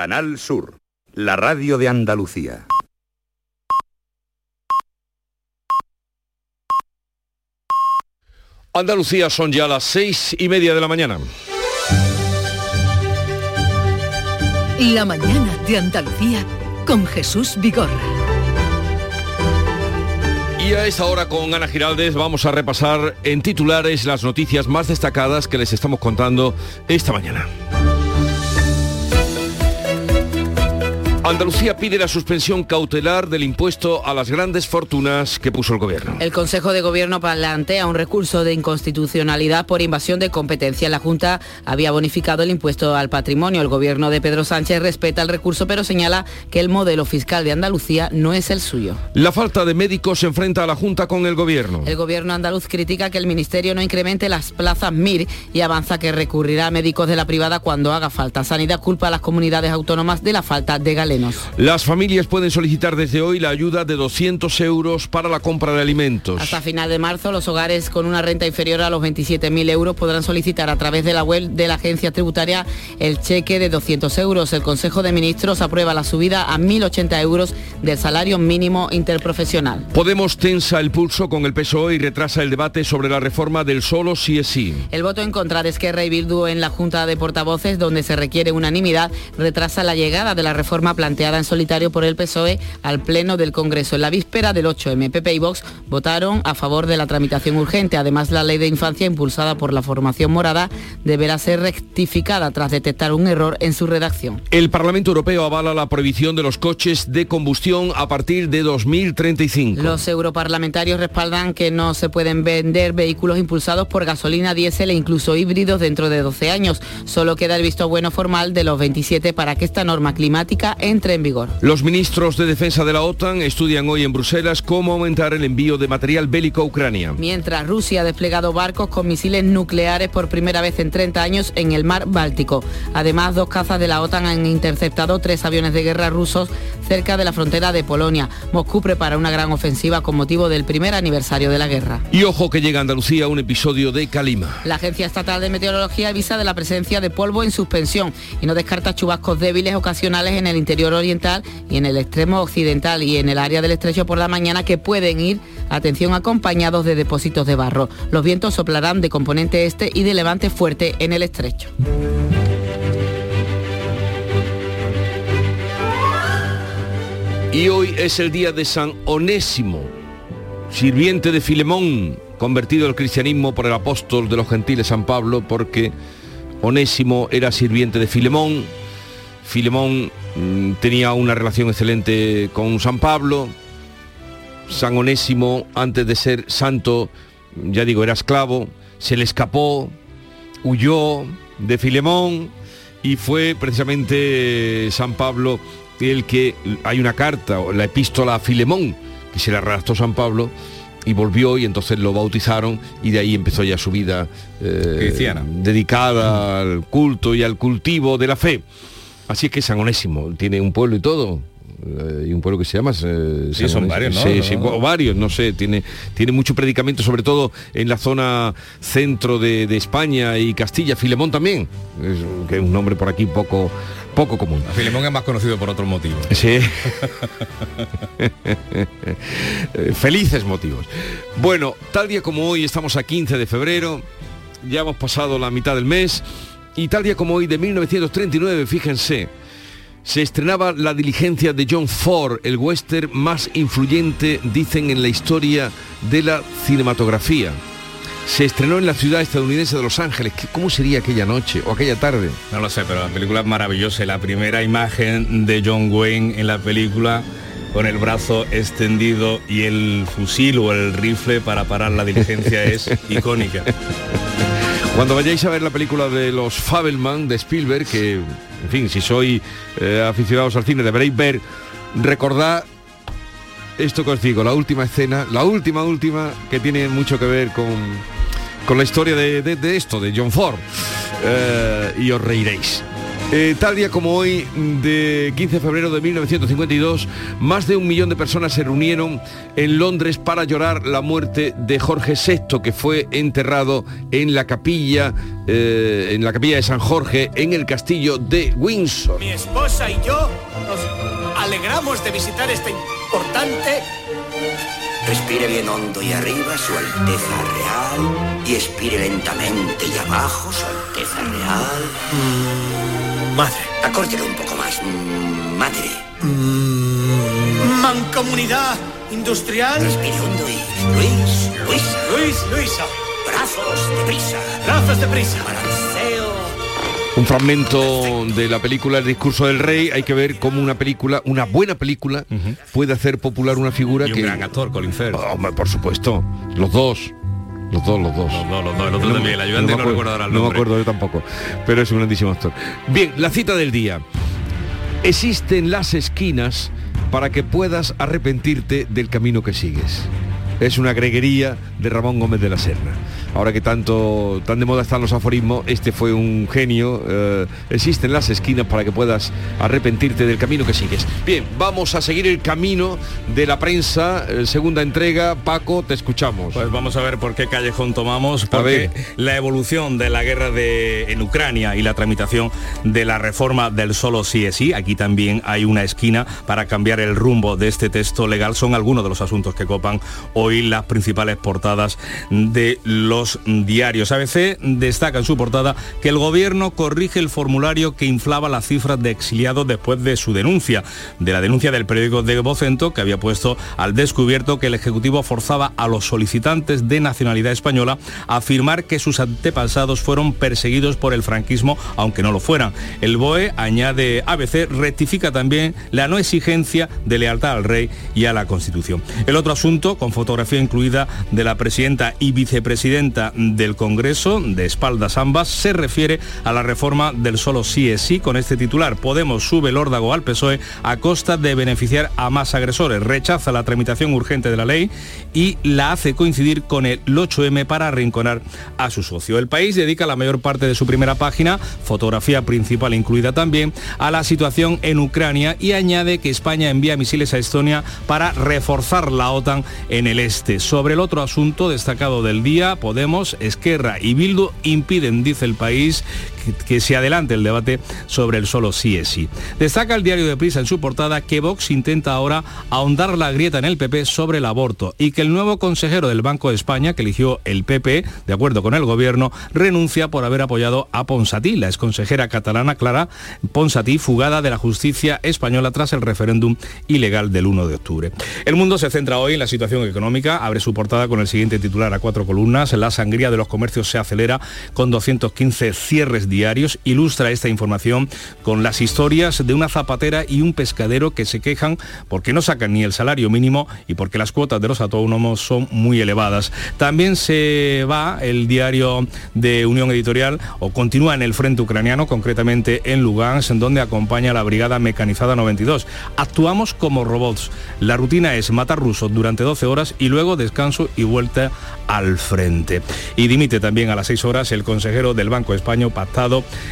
Canal Sur, la radio de Andalucía. Andalucía son ya las seis y media de la mañana. La mañana de Andalucía con Jesús Vigorra. Y a esta hora con Ana Giraldez vamos a repasar en titulares las noticias más destacadas que les estamos contando esta mañana. Andalucía pide la suspensión cautelar del impuesto a las grandes fortunas que puso el gobierno. El Consejo de Gobierno plantea un recurso de inconstitucionalidad por invasión de competencia. La Junta había bonificado el impuesto al patrimonio. El gobierno de Pedro Sánchez respeta el recurso, pero señala que el modelo fiscal de Andalucía no es el suyo. La falta de médicos se enfrenta a la Junta con el gobierno. El gobierno andaluz critica que el Ministerio no incremente las plazas MIR y avanza que recurrirá a médicos de la privada cuando haga falta. Sanidad culpa a las comunidades autónomas de la falta de Las familias pueden solicitar desde hoy la ayuda de 200 euros para la compra de alimentos. Hasta final de marzo, los hogares con una renta inferior a los 27.000 euros podrán solicitar a través de la web de la agencia tributaria el cheque de 200 euros. El Consejo de Ministros aprueba la subida a 1.080 euros del salario mínimo interprofesional. Podemos tensa el pulso con el PSOE y retrasa el debate sobre la reforma del solo sí es sí. El voto en contra de Esquerra y Bildu en la Junta de Portavoces, donde se requiere unanimidad, retrasa la llegada de la reforma planteada en solitario por el PSOE al Pleno del Congreso. En la víspera del 8M, PP y Vox votaron a favor de la tramitación urgente. Además, la ley de infancia impulsada por la formación morada deberá ser rectificada tras detectar un error en su redacción. El Parlamento Europeo avala la prohibición de los coches de combustión a partir de 2035. Los europarlamentarios respaldan que no se pueden vender vehículos impulsados por gasolina, diésel e incluso híbridos dentro de 12 años. Solo queda el visto bueno formal de los 27 para que esta norma climática entre en vigor. Los ministros de defensa de la OTAN estudian hoy en Bruselas cómo aumentar el envío de material bélico a Ucrania. Mientras Rusia ha desplegado barcos con misiles nucleares por primera vez en 30 años en el mar Báltico. Además, dos cazas de la OTAN han interceptado tres aviones de guerra rusos cerca de la frontera de Polonia. Moscú prepara una gran ofensiva con motivo del primer aniversario de la guerra. Y ojo que llega a Andalucía un episodio de Calima. La Agencia Estatal de Meteorología avisa de la presencia de polvo en suspensión y no descarta chubascos débiles ocasionales en el interior oriental y en el extremo occidental y en el área del estrecho por la mañana que pueden ir, atención, acompañados de depósitos de barro. Los vientos soplarán de componente este y de levante fuerte en el estrecho. Y hoy es el día de San Onésimo, sirviente de Filemón, convertido al cristianismo por el apóstol de los gentiles San Pablo, porque Onésimo era sirviente de Filemón. Filemón tenía una relación excelente con San Pablo. San Onésimo, antes de ser santo, ya digo, era esclavo, se le escapó, huyó de Filemón y fue precisamente San Pablo el que hay una carta, la epístola a Filemón, que se le arrastró San Pablo y volvió y entonces lo bautizaron y de ahí empezó ya su vida eh, Cristiana. dedicada al culto y al cultivo de la fe. Así es que San Onésimo tiene un pueblo y todo. eh, y un pueblo que se llama eh, Sí, son varios, ¿no? Sí, No, sí, no. varios, no sé, tiene, tiene mucho predicamento, sobre todo en la zona centro de, de España y Castilla, Filemón también, es, que es un nombre por aquí poco, poco común. Filemón es más conocido por otros motivos. Sí. <laughs> Felices motivos. Bueno, tal día como hoy, estamos a 15 de febrero, ya hemos pasado la mitad del mes, y tal día como hoy de 1939, fíjense, se estrenaba La diligencia de John Ford, el western más influyente, dicen, en la historia de la cinematografía. se estrenó en la ciudad estadounidense de Los Ángeles. ¿Cómo sería aquella noche o aquella tarde? No lo sé, pero la película es maravillosa. La primera imagen de John Wayne en la película con el brazo extendido y el fusil o el rifle para parar la diligencia es <laughs> icónica. Cuando vayáis a ver la película de los Fabelman de Spielberg, que, en fin, si sois eh, aficionados al cine deberéis ver, recordad esto que os digo, la última escena, la última, última, que tiene mucho que ver con, con la historia de, esto, de John Ford. Eh, y os reiréis. Eh, tal día como hoy, de 15 de febrero de 1952, más de un millón de personas se reunieron en Londres para llorar la muerte de Jorge VI, que fue enterrado en la capilla, eh, en la capilla de San Jorge, en el castillo de Windsor. Mi esposa y yo nos alegramos de visitar este importante Respire bien hondo y arriba, Su Alteza Real. Y expire lentamente y abajo, Su Alteza Real. Madre. Acórtelo un poco más. Mm, madre. Mm, mancomunidad industrial. Respire hondo y... Luis, Luisa. Luis, Luisa. Brazos de prisa. Brazos de prisa. Balanceo un fragmento de la película El discurso del rey. Hay que ver cómo una película, una buena película, puede hacer popular una figura y que... Un gran actor, Colin Firth. Oh, por supuesto. Los dos. Los dos, los dos. Los dos, los dos. El otro también, el ayudante no, no, recuerdo ahora el. No me acuerdo yo tampoco. Pero es un grandísimo actor. Bien, la cita del día. Existen las esquinas para que puedas arrepentirte del camino que sigues. Es una greguería de Ramón Gómez de la Serna ahora que tanto tan de moda están los aforismos, este fue un genio. Eh, existen las esquinas para que puedas arrepentirte del camino que sigues. Bien, vamos a seguir el camino de la prensa, eh, segunda entrega. Paco, te escuchamos. Pues vamos a ver por qué callejón tomamos, porque la evolución de la guerra de, en Ucrania y la tramitación de la reforma del solo sí es sí, aquí también hay una esquina para cambiar el rumbo de este texto legal, son algunos de los asuntos que copan hoy las principales portadas de los diarios. ABC destaca en su portada que el gobierno corrige el formulario que inflaba las cifras de exiliados después de su denuncia, de la denuncia del periódico de Vocento que había puesto al descubierto que el Ejecutivo forzaba a los solicitantes de nacionalidad española a afirmar que sus antepasados fueron perseguidos por el franquismo, aunque no lo fueran. El BOE, añade ABC, rectifica también la no exigencia de lealtad al rey y a la Constitución. El otro asunto, con fotografía incluida de la presidenta y vicepresidenta del Congreso, de espaldas ambas, se refiere a la reforma del solo sí es sí con este titular. Podemos sube el órdago al PSOE a costa de beneficiar a más agresores. Rechaza la tramitación urgente de la ley y la hace coincidir con el 8M para arrinconar a su socio. El país dedica la mayor parte de su primera página, fotografía principal incluida también, a la situación en Ucrania y añade que España envía misiles a Estonia para reforzar la OTAN en el este. Sobre el otro asunto destacado del día, Podemos, Esquerra y Bildu impiden, dice el país, que, se adelante el debate sobre el solo sí es sí. Destaca el diario de Prisa en su portada que Vox intenta ahora ahondar la grieta en el PP sobre el aborto y que el nuevo consejero del Banco de España, que eligió el PP, de acuerdo con el gobierno, renuncia por haber apoyado a Ponsatí, la exconsejera catalana Clara Ponsatí, fugada de la justicia española tras el referéndum ilegal del 1 de octubre. El mundo se centra hoy en la situación económica, abre su portada con el siguiente titular a cuatro columnas, la sangría de los comercios se acelera con 215 cierres diarios ilustra esta información con las historias de una zapatera y un pescadero que se quejan porque no sacan ni el salario mínimo y porque las cuotas de los autónomos son muy elevadas. También se va el diario de Unión Editorial o continúa en el frente ucraniano, concretamente en Lugansk, en donde acompaña la Brigada Mecanizada 92. Actuamos como robots. La rutina es matar rusos durante 12 horas y luego descanso y vuelta al frente. Y dimite también a las 6 horas el consejero del Banco Español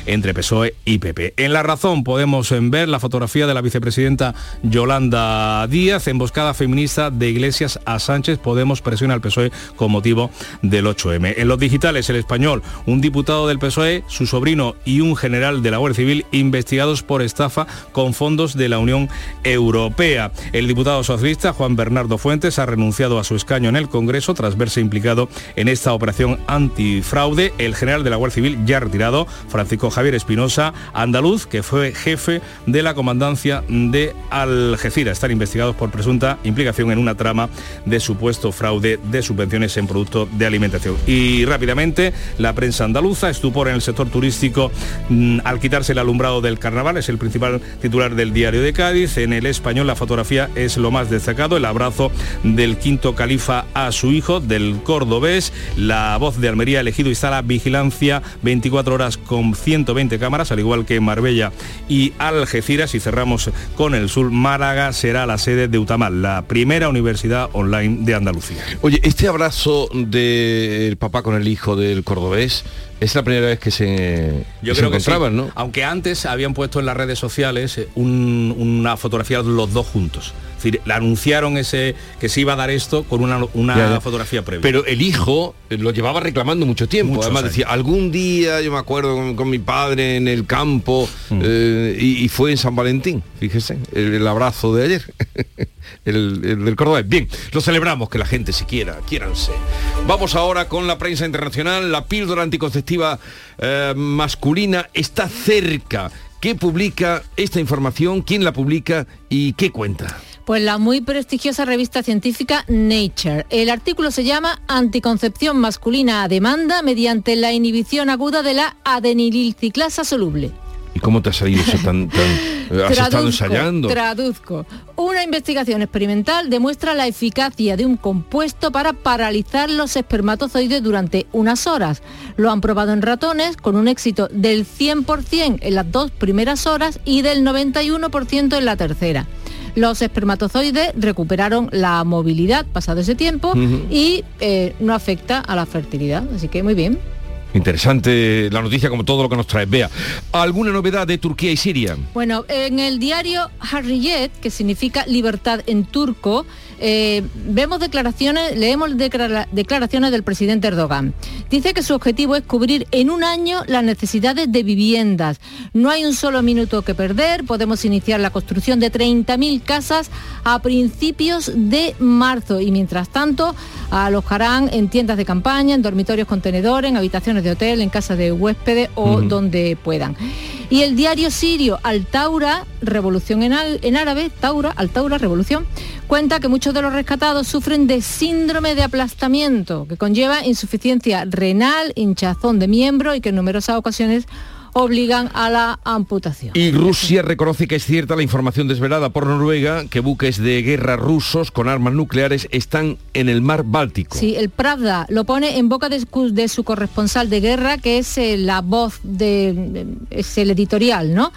entre PSOE y PP. En la razón podemos ver la fotografía de la vicepresidenta Yolanda Díaz, emboscada feminista de Iglesias a Sánchez. Podemos presiona al PSOE con motivo del 8M. En los digitales, el español, un diputado del PSOE, su sobrino y un general de la Guardia Civil investigados por estafa con fondos de la Unión Europea. El diputado socialista Juan Bernardo Fuentes ha renunciado a su escaño en el Congreso tras verse implicado en esta operación antifraude. El general de la Guardia Civil ya retirado, Francisco Javier Espinosa, andaluz, que fue jefe de la comandancia de Algeciras. Están investigados por presunta implicación en una trama de supuesto fraude de subvenciones en productos de alimentación. Y rápidamente, la prensa andaluza, estupor en el sector turístico mm, al quitarse el alumbrado del carnaval, es el principal titular del diario de Cádiz. En el español la fotografía es lo más destacado, el abrazo del quinto califa a su hijo, del cordobés. La voz de Almería elegido instala vigilancia 24 horas con 120 cámaras, al igual que Marbella y Algeciras. Y cerramos con el sur. Málaga será la sede de Utamal, la primera universidad online de Andalucía. Oye, este abrazo del papá con el hijo del cordobés es la primera vez que se, Yo que creo se que sí. encontraban, ¿no? Aunque antes habían puesto en las redes sociales eh, un- una fotografía de los dos juntos. Es decir, le anunciaron ese que se iba a dar esto con una, una Ya, ya. fotografía previa. Pero el hijo eh, lo llevaba reclamando mucho tiempo. Muchos Además años. decía, algún día yo me acuerdo con, con mi padre en el campo Mm. eh, y, y fue en San Valentín, fíjese, el, el abrazo de ayer, <laughs> el, el del Córdoba. Bien, lo celebramos, que la gente se quiera, quiéranse. Vamos ahora con la prensa internacional. La píldora anticonceptiva eh, masculina está cerca. ¿Qué publica esta información? ¿Quién la publica y qué cuenta? Pues la muy prestigiosa revista científica Nature. El artículo se llama Anticoncepción masculina a demanda mediante la inhibición aguda de la adenililciclasa soluble. ¿Y cómo te ha salido eso tan... tan eh, ¿Has estado ensayando? Traduzco. Una investigación experimental demuestra la eficacia de un compuesto para paralizar los espermatozoides durante unas horas. Lo han probado en ratones con un éxito del 100% en las dos primeras horas y del 91% en la tercera. Los espermatozoides recuperaron la movilidad pasado ese tiempo y eh, no afecta a la fertilidad. Así que muy bien. Interesante la noticia como todo lo que nos trae. Vea, ¿alguna novedad de Turquía y Siria? Bueno, en el diario Harriyet, que significa libertad en turco, eh, vemos declaraciones, leemos declara- declaraciones del presidente Erdogan. Dice que su objetivo es cubrir en un año las necesidades de viviendas. No hay un solo minuto que perder. Podemos iniciar la construcción de 30.000 casas a principios de marzo y mientras tanto alojarán en tiendas de campaña, en dormitorios contenedores, en habitaciones de hotel, en casas de huéspedes o donde puedan. Y el diario sirio Al Taura, Revolución en, árabe, Taura, Al Taura, Revolución, cuenta que muchos de los rescatados sufren de síndrome de aplastamiento, que conlleva insuficiencia renal, hinchazón de miembro y que en numerosas ocasiones obligan a la amputación. Y Rusia reconoce que es cierta la información desvelada por Noruega que buques de guerra rusos con armas nucleares están en el mar Báltico. Sí, el Pravda lo pone en boca de, su- de su corresponsal de guerra, que es eh, la voz de, de- es el editorial, ¿no?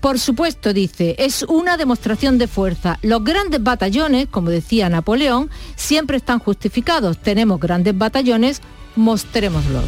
Por supuesto, dice, es una demostración de fuerza. Los grandes batallones, como decía Napoleón, siempre están justificados. Tenemos grandes batallones, mostrémoslos.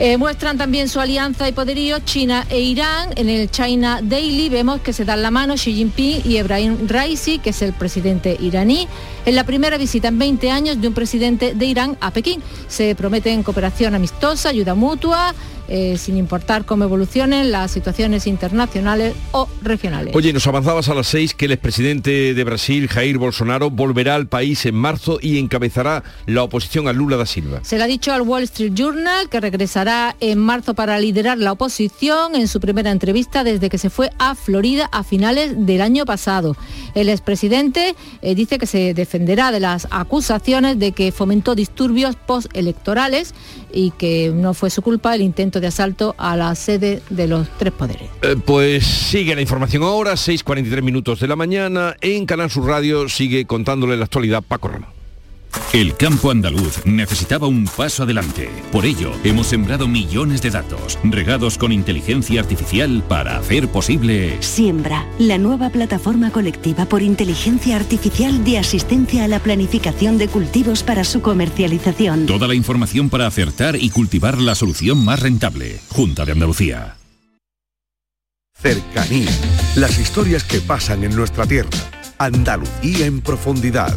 Eh, muestran también su alianza y poderío China e Irán. En el China Daily vemos que se dan la mano Xi Jinping y Ebrahim Raisi, que es el presidente iraní, en la primera visita en 20 años de un presidente de Irán a Pekín. Se prometen cooperación amistosa, ayuda mutua, eh, sin importar cómo evolucionen las situaciones internacionales o regionales. Oye, nos avanzabas a las seis que el expresidente de Brasil, Jair Bolsonaro, volverá al país en marzo y encabezará la oposición a Lula da Silva. Se le ha dicho al Wall Street Journal que regresará en marzo para liderar la oposición en su primera entrevista desde que se fue a Florida a finales del año pasado. El expresidente eh, dice que se defenderá de las acusaciones de que fomentó disturbios postelectorales y que no fue su culpa el intento de asalto a la sede de los tres poderes. Eh, pues sigue la información ahora, 6.43 minutos de la mañana. En Canal Sur Radio sigue contándole la actualidad Paco Ramos. El campo andaluz necesitaba un paso adelante. Por ello, hemos sembrado millones de datos, regados con inteligencia artificial para hacer posible... Siembra, la nueva plataforma colectiva por inteligencia artificial de asistencia a la planificación de cultivos para su comercialización. Toda la información para acertar y cultivar la solución más rentable. Junta de Andalucía. Cercanía. Las historias que pasan en nuestra tierra. Andalucía en profundidad.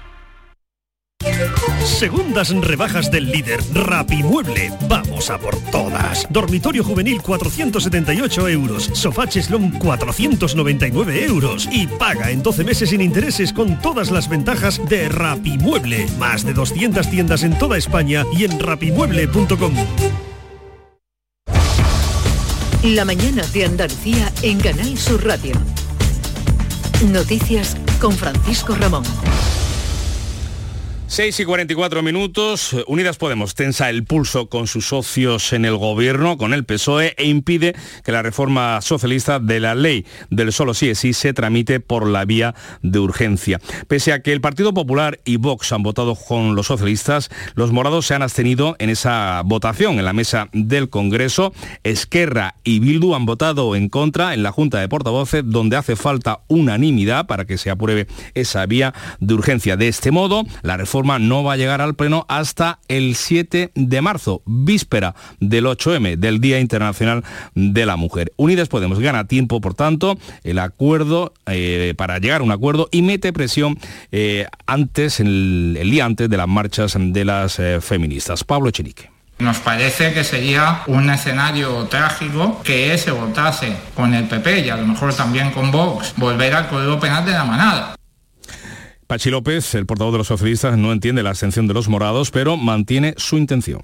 Segundas rebajas del líder Rapimueble. Vamos a por todas. Dormitorio juvenil 478 euros. Sofá cheslón 499 euros. Y paga en 12 meses sin intereses con todas las ventajas de Rapimueble. Más de 200 tiendas en toda España y en rapimueble.com. La mañana de Andalucía en Canal Sur Radio. Noticias con Francisco Ramón. 6 y 44 minutos. Unidas Podemos tensa el pulso con sus socios en el gobierno, con el PSOE, e impide que la reforma socialista de la ley del solo sí es sí se tramite por la vía de urgencia. Pese a que el Partido Popular y Vox han votado con los socialistas, los morados se han abstenido en esa votación en la mesa del Congreso. Esquerra y Bildu han votado en contra en la Junta de Portavoces, donde hace falta unanimidad para que se apruebe esa vía de urgencia. De este modo, la reforma no va a llegar al Pleno hasta el 7 de marzo, víspera del 8M, del Día Internacional de la Mujer. Unidas Podemos gana tiempo, por tanto, el acuerdo eh, para llegar a un acuerdo y mete presión eh, antes, el, día antes de las marchas de las eh, feministas. Pablo Chenique. Nos parece que sería un escenario trágico que se votase con el PP y a lo mejor también con Vox volver al Código Penal de la manada. Pachi López, el portavoz de los socialistas, no entiende la ascensión de los morados, pero mantiene su intención.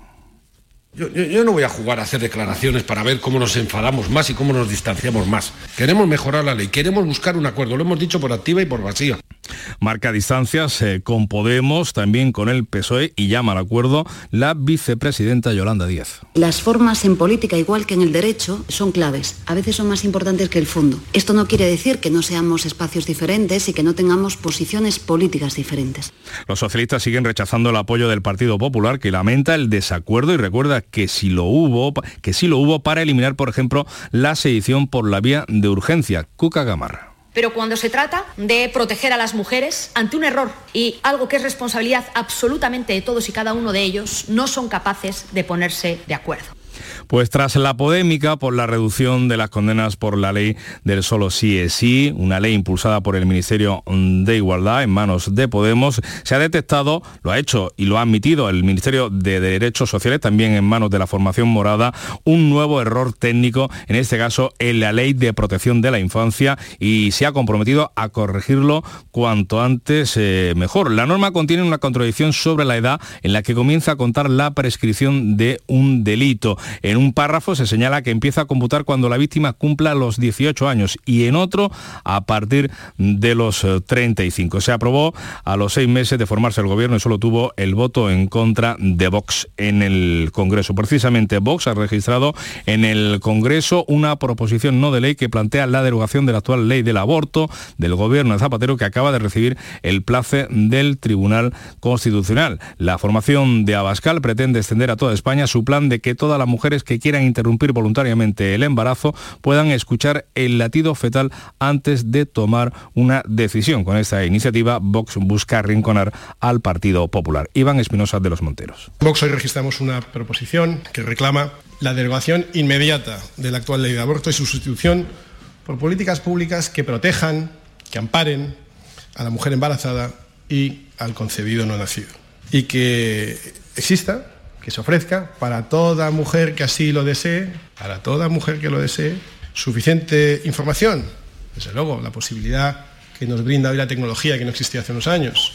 Yo, no voy a jugar a hacer declaraciones para ver cómo nos enfadamos más y cómo nos distanciamos más. Queremos mejorar la ley, queremos buscar un acuerdo, lo hemos dicho por activa y por vacía. Marca distancias eh, con Podemos, también con el PSOE y llama al acuerdo la vicepresidenta Yolanda Díaz. Las formas en política, igual que en el derecho, son claves. A veces son más importantes que el fondo. Esto no quiere decir que no seamos espacios diferentes y que no tengamos posiciones políticas diferentes. Los socialistas siguen rechazando el apoyo del Partido Popular, que lamenta el desacuerdo y recuerda que si lo hubo, que sí lo hubo para eliminar, por ejemplo, la sedición por la vía de urgencia. Cuca Gamarra. Pero cuando se trata de proteger a las mujeres ante un error y algo que es responsabilidad absolutamente de todos y cada uno de ellos, no son capaces de ponerse de acuerdo. Pues tras la polémica por la reducción de las condenas por la ley del solo sí es sí, una ley impulsada por el Ministerio de Igualdad en manos de Podemos, se ha detectado, lo ha hecho y lo ha admitido el Ministerio de Derechos Sociales, también en manos de la formación morada, un nuevo error técnico, en este caso en la ley de protección de la infancia y se ha comprometido a corregirlo cuanto antes eh, mejor. La norma contiene una contradicción sobre la edad en la que comienza a contar la prescripción de un delito. En un párrafo se señala que empieza a computar cuando la víctima cumpla los 18 años y en otro a partir de los 35. Eh, se aprobó a los seis meses de formarse el gobierno y solo tuvo el voto en contra de Vox en el Congreso. Precisamente Vox ha registrado en el Congreso una proposición no de ley que plantea la derogación de la actual ley del aborto del gobierno de Zapatero que acaba de recibir el place del Tribunal Constitucional. La formación de Abascal pretende extender a toda España su plan de que todas las mujeres que quieran interrumpir voluntariamente el embarazo puedan escuchar el latido fetal antes de tomar una decisión. Con esta iniciativa, Vox busca rinconar al Partido Popular. Iván Espinosa de los Monteros. Vox hoy registramos una proposición que reclama la derogación inmediata de la actual ley de aborto y su sustitución por políticas públicas que protejan, que amparen a la mujer embarazada y al concebido no nacido. Y que exista que se ofrezca para toda mujer que así lo desee, para toda mujer que lo desee, suficiente información, desde luego, la posibilidad que nos brinda hoy la tecnología que no existía hace unos años,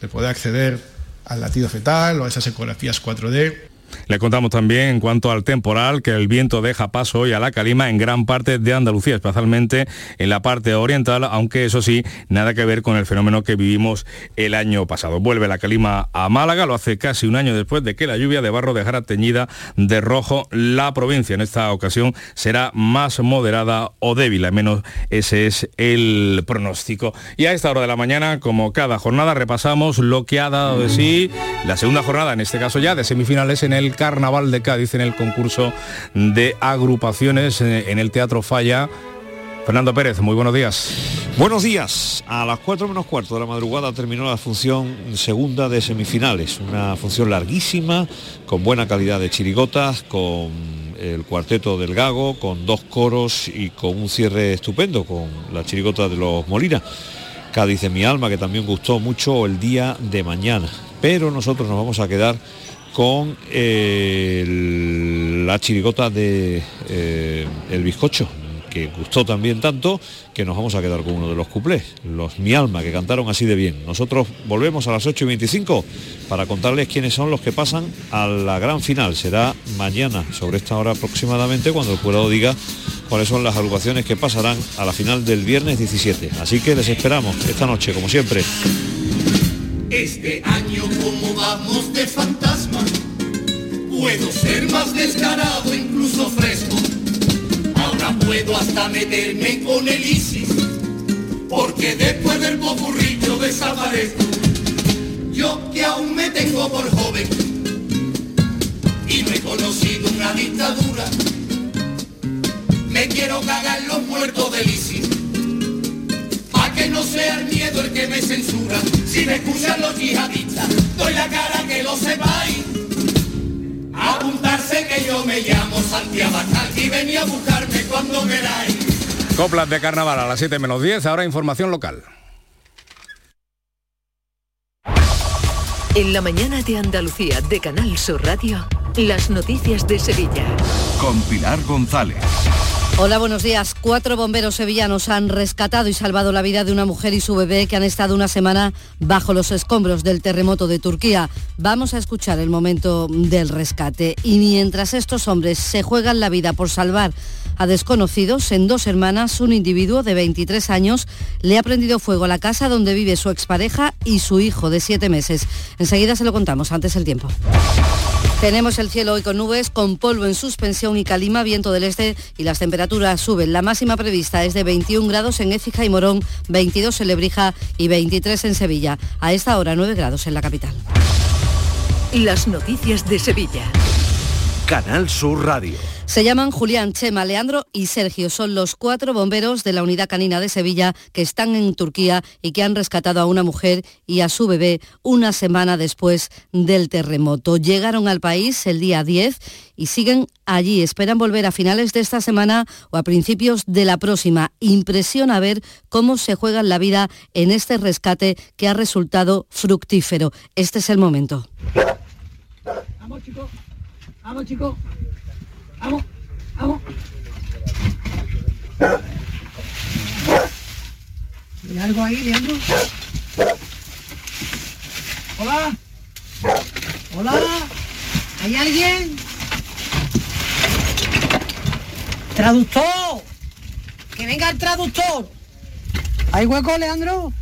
de poder acceder al latido fetal o a esas ecografías 4D, le contamos también en cuanto al temporal que el viento deja paso hoy a la calima en gran parte de Andalucía, especialmente en la parte oriental, aunque eso sí, nada que ver con el fenómeno que vivimos el año pasado. Vuelve la calima a Málaga, lo hace casi un año después de que la lluvia de barro dejara teñida de rojo la provincia. En esta ocasión será más moderada o débil, al menos ese es el pronóstico. Y a esta hora de la mañana, como cada jornada, repasamos lo que ha dado de sí la segunda jornada, en este caso ya de semifinales en el el Carnaval de Cádiz en el concurso de agrupaciones eh, en el Teatro Falla. Fernando Pérez, muy buenos días. Buenos días. A las 4 menos cuarto de la madrugada terminó la función segunda de semifinales. Una función larguísima, con buena calidad de chirigotas, con el cuarteto del Gago, con dos coros y con un cierre estupendo con la chirigota de los Molina. Cádiz de mi alma, que también gustó mucho el día de mañana. Pero nosotros nos vamos a quedar con eh, la chirigota de eh, El Bizcocho, que gustó también tanto que nos vamos a quedar con uno de los cuplés, los Mi Alma, que cantaron así de bien. Nosotros volvemos a las 8 y 25 para contarles quiénes son los que pasan a la gran final. Será mañana, sobre esta hora aproximadamente, cuando el jurado diga cuáles son las agrupaciones que pasarán a la final del viernes 17. Así que les esperamos esta noche, como siempre. Este año como vamos de fantasma, puedo ser más descarado, incluso fresco. Ahora puedo hasta meterme con el ISIS, porque después del popurrillo desaparezco. Yo que aún me tengo por joven y no he conocido una dictadura, me quiero cagar los muertos del ISIS no sea el miedo el que me censura. Si me escuchan los yihadistas, doy la cara que lo sepáis. Apuntarse que yo me llamo Santiago y venía a buscarme cuando queráis. Coplas de carnaval a las 7 menos 10, ahora información local. En la mañana de Andalucía de Canal Sur Radio, las noticias de Sevilla. Con Pilar González. Hola, buenos días. Cuatro bomberos sevillanos han rescatado y salvado la vida de una mujer y su bebé que han estado una semana bajo los escombros del terremoto de Turquía. Vamos a escuchar el momento del rescate. Y mientras estos hombres se juegan la vida por salvar a desconocidos, en dos hermanas, un individuo de 23 años le ha prendido fuego a la casa donde vive su expareja y su hijo de 7 meses. Enseguida se lo contamos, antes el tiempo. Tenemos el cielo hoy con nubes, con polvo en suspensión y calima, viento del este y las temperaturas suben. La máxima prevista es de 21 grados en Écija y Morón, 22 en Lebrija y 23 en Sevilla. A esta hora 9 grados en la capital. Las noticias de Sevilla. Canal Sur Radio. Se llaman Julián, Chema, Leandro y Sergio. Son los cuatro bomberos de la Unidad Canina de Sevilla que están en Turquía y que han rescatado a una mujer y a su bebé una semana después del terremoto. Llegaron al país el día 10 y siguen allí. Esperan volver a finales de esta semana o a principios de la próxima. Impresiona ver cómo se juegan la vida en este rescate que ha resultado fructífero. Este es el momento. Vamos chicos, vamos chicos. Vamos, vamos. ¿Hay algo ahí, Leandro? Hola. Hola. ¿Hay alguien? Traductor. Que venga el traductor. ¿Hay hueco, Leandro?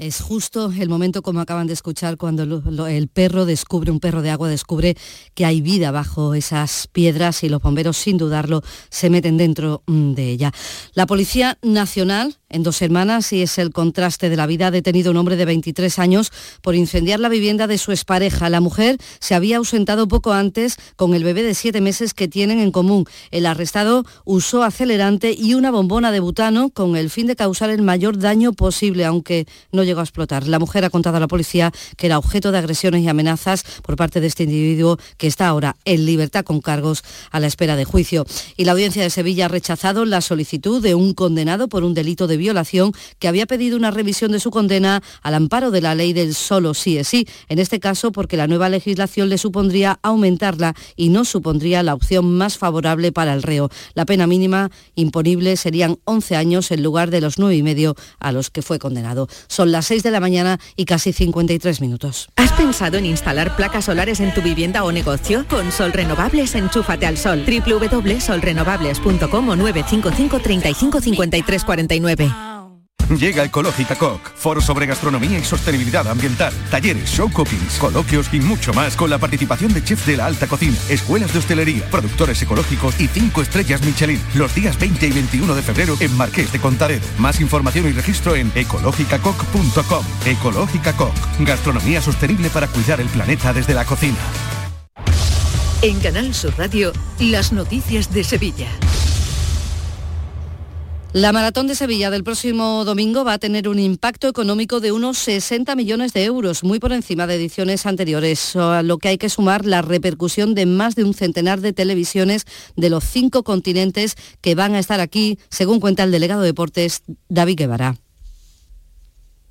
Es justo el momento, como acaban de escuchar, cuando el perro descubre, un perro de agua descubre que hay vida bajo esas piedras y los bomberos, sin dudarlo, se meten dentro mm, de ella. La Policía Nacional, en dos hermanas, y es el contraste de la vida, ha detenido un hombre de 23 años por incendiar la vivienda de su expareja. La mujer se había ausentado poco antes con el bebé de siete meses que tienen en común. El arrestado usó acelerante y una bombona de butano con el fin de causar el mayor daño posible, aunque no llegó a explotar. La mujer ha contado a la policía que era objeto de agresiones y amenazas por parte de este individuo que está ahora en libertad con cargos a la espera de juicio. Y la audiencia de Sevilla ha rechazado la solicitud de un condenado por un delito de violación que había pedido una revisión de su condena al amparo de la ley del solo sí es sí. En este caso porque la nueva legislación le supondría aumentarla y no supondría la opción más favorable para el reo. La pena mínima imponible serían 11 años en lugar de los nueve y medio a los que fue condenado. Son las 6 de la mañana y casi 53 minutos. ¿Has pensado en instalar placas solares en tu vivienda o negocio? Con Sol Renovables, enchúfate al sol. www.solrenovables.com o 955 35 53 49. Llega Ecológica Coc, foro sobre gastronomía y sostenibilidad ambiental, talleres, show cookings, coloquios y mucho más con la participación de chefs de la alta cocina, escuelas de hostelería, productores ecológicos y cinco estrellas Michelin, los días 20 y 21 de febrero en Marqués de Contadero. Más información y registro en ecológicacoc.com. Ecológica Coc, gastronomía sostenible para cuidar el planeta desde la cocina. En Canal Sur Radio, las noticias de Sevilla. La maratón de Sevilla del próximo domingo va a tener un impacto económico de unos 60 millones de euros, muy por encima de ediciones anteriores, a lo que hay que sumar la repercusión de más de un centenar de televisiones de los cinco continentes que van a estar aquí, según cuenta el delegado de deportes David Guevara.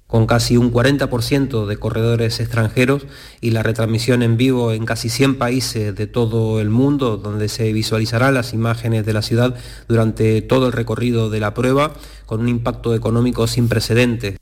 Con casi un 40% de corredores extranjeros y la retransmisión en vivo en casi 100 países de todo el mundo, donde se visualizarán las imágenes de la ciudad durante todo el recorrido de la prueba, con un impacto económico sin precedentes.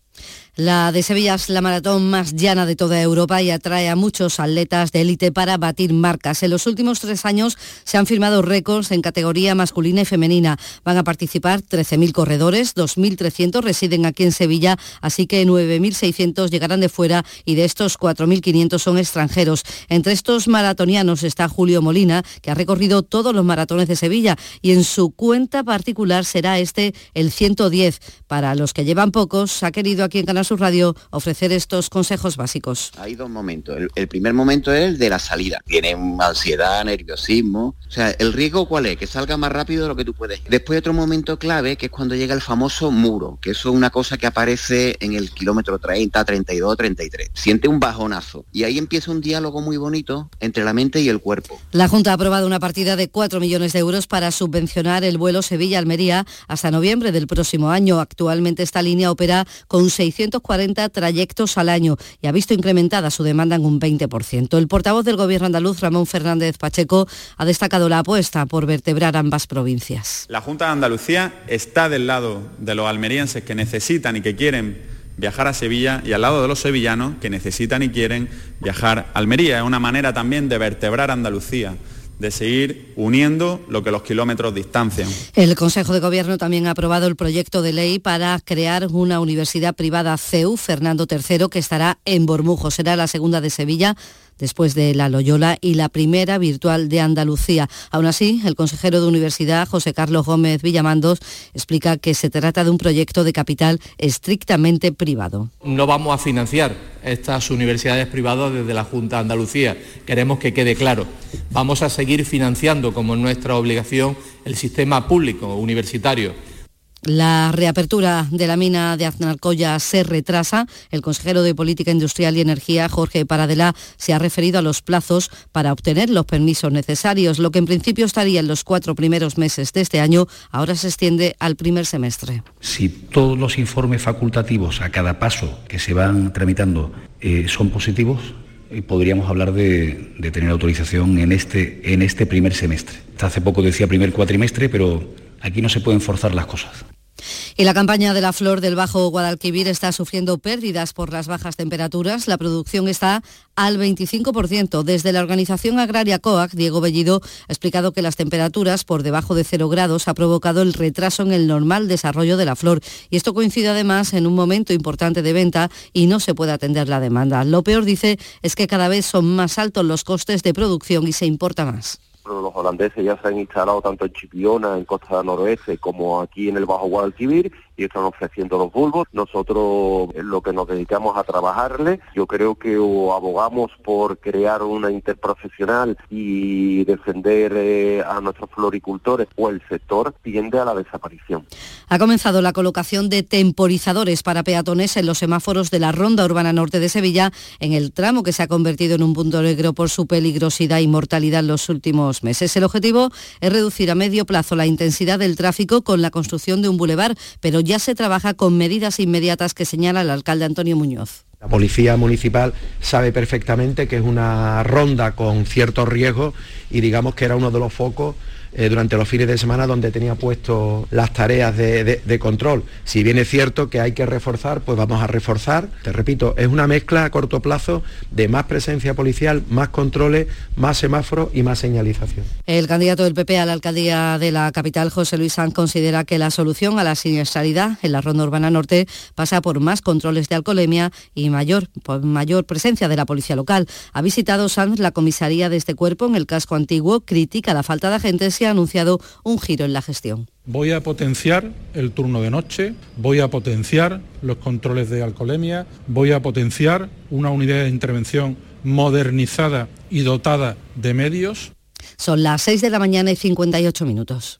La de Sevilla es la maratón más llana de toda Europa y atrae a muchos atletas de élite para batir marcas. En los últimos tres años se han firmado récords en categoría masculina y femenina. Van a participar 13.000 corredores, 2.300 residen aquí en Sevilla, así que 9.600 llegarán de fuera y de estos 4.500 son extranjeros. Entre estos maratonianos está Julio Molina, que ha recorrido todos los maratones de Sevilla y en su cuenta particular será este el 110. Para los que llevan pocos, ha querido aquí en Canal su Radio ofrecer estos consejos básicos. Hay dos momentos. El, primer momento es el de la salida. Tiene ansiedad, nerviosismo. O sea, ¿el riesgo cuál es? Que salga más rápido de lo que tú puedes. Después hay otro momento clave que es cuando llega el famoso muro, que eso es una cosa que aparece en el kilómetro 30, 32, 33. Siente un bajonazo. Y ahí empieza un diálogo muy bonito entre la mente y el cuerpo. La Junta ha aprobado una partida de 4 millones de euros para subvencionar el vuelo Sevilla-Almería hasta noviembre del próximo año. Actualmente esta línea opera con 600 40 trayectos al año y ha visto incrementada su demanda en un 20%. El portavoz del Gobierno andaluz, Ramón Fernández Pacheco, ha destacado la apuesta por vertebrar ambas provincias. La Junta de Andalucía está del lado de los almerienses que necesitan y que quieren viajar a Sevilla y al lado de los sevillanos que necesitan y quieren viajar a Almería. Es una manera también de vertebrar Andalucía de seguir uniendo lo que los kilómetros distancian. El Consejo de Gobierno también ha aprobado el proyecto de ley para crear una universidad privada CEU Fernando III que estará en Bormujo. Será la segunda de Sevilla después de la Loyola y la primera virtual de Andalucía. Aún así, el consejero de Universidad, José Carlos Gómez Villamandos, explica que se trata de un proyecto de capital estrictamente privado. No vamos a financiar estas universidades privadas desde la Junta de Andalucía. Queremos que quede claro. Vamos a seguir financiando, como es nuestra obligación, el sistema público universitario la reapertura de la mina de Aznalcoya se retrasa. El consejero de Política Industrial y Energía, Jorge Paradela, se ha referido a los plazos para obtener los permisos necesarios. Lo que en principio estaría en los cuatro primeros meses de este año, ahora se extiende al primer semestre. Si todos los informes facultativos a cada paso que se van tramitando eh, son positivos, eh, podríamos hablar de, tener autorización en este, en este primer semestre. Hace poco decía primer cuatrimestre, pero Aquí no se pueden forzar las cosas. Y la campaña de la flor del Bajo Guadalquivir está sufriendo pérdidas por las bajas temperaturas. La producción está al 25%. Desde la organización agraria COAC, Diego Bellido ha explicado que las temperaturas por debajo de cero grados ha provocado el retraso en el normal desarrollo de la flor. Y esto coincide además en un momento importante de venta y no se puede atender la demanda. Lo peor, dice, es que cada vez son más altos los costes de producción y se importa más los holandeses ya se han instalado tanto en Chipiona, en Costa Noroeste, como aquí en el Bajo Guadalquivir y están ofreciendo los bulbos. Nosotros en lo que nos dedicamos a trabajarle, yo creo que abogamos por crear una interprofesional y defender eh, a nuestros floricultores o el sector tiende a la desaparición. Ha comenzado la colocación de temporizadores para peatones en los semáforos de la Ronda Urbana Norte de Sevilla en el tramo que se ha convertido en un punto negro por su peligrosidad y mortalidad en los últimos meses. El objetivo es reducir a medio plazo la intensidad del tráfico con la construcción de un bulevar, pero ya se trabaja con medidas inmediatas que señala el alcalde Antonio Muñoz. La policía municipal sabe perfectamente que es una ronda con ciertos riesgos y digamos que era uno de los focos eh, durante los fines de semana donde tenía puesto las tareas de, control. Si bien es cierto que hay que reforzar, pues vamos a reforzar. Te repito, es una mezcla a corto plazo de más presencia policial, más controles, más semáforos y más señalización. El candidato del PP a la alcaldía de la capital, José Luis Sanz, considera que la solución a la siniestralidad en la ronda urbana norte pasa por más controles de alcoholemia y mayor, mayor presencia de la policía local. Ha visitado Sanz la comisaría de este cuerpo en el casco antiguo, critica la falta de agentes y ha anunciado un giro en la gestión. Voy a potenciar el turno de noche, voy a potenciar los controles de alcoholemia, voy a potenciar una unidad de intervención modernizada y dotada de medios. Son las 6 de la mañana y 58 minutos.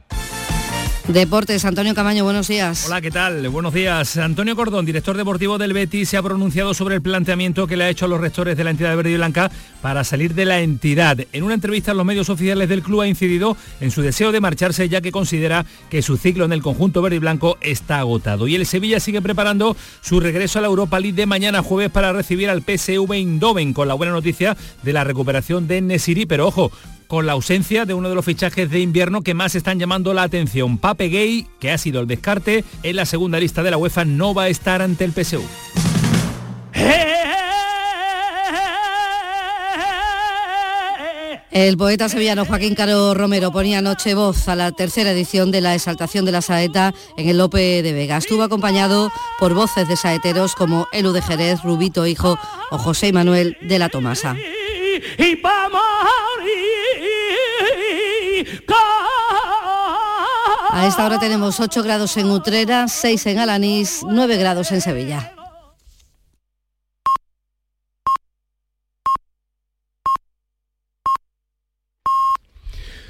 Deportes, Antonio Camaño, buenos días. Hola, ¿qué tal? Buenos días. Antonio Cordón, director deportivo del Betis, se ha pronunciado sobre el planteamiento que le ha hecho a los rectores de la entidad verde y blanca para salir de la entidad. En una entrevista en los medios oficiales del club ha incidido en su deseo de marcharse ya que considera que su ciclo en el conjunto verde y blanco está agotado. Y el Sevilla sigue preparando su regreso a la Europa League de mañana jueves para recibir al PSV Eindhoven con la buena noticia de la recuperación de Nesiri, pero ojo, con la ausencia de uno de los fichajes de invierno que más están llamando la atención. Pape Gay, que ha sido el descarte en la segunda lista de la UEFA, no va a estar ante el PSU. El poeta sevillano Joaquín Caro Romero ponía anoche voz a la tercera edición de la exaltación de la saeta en el Lope de Vega. Estuvo acompañado por voces de saeteros como Elu de Jerez, Rubito Hijo o José Manuel de la Tomasa. A esta hora tenemos 8 grados en Utrera, 6 en Alanís, 9 grados en Sevilla.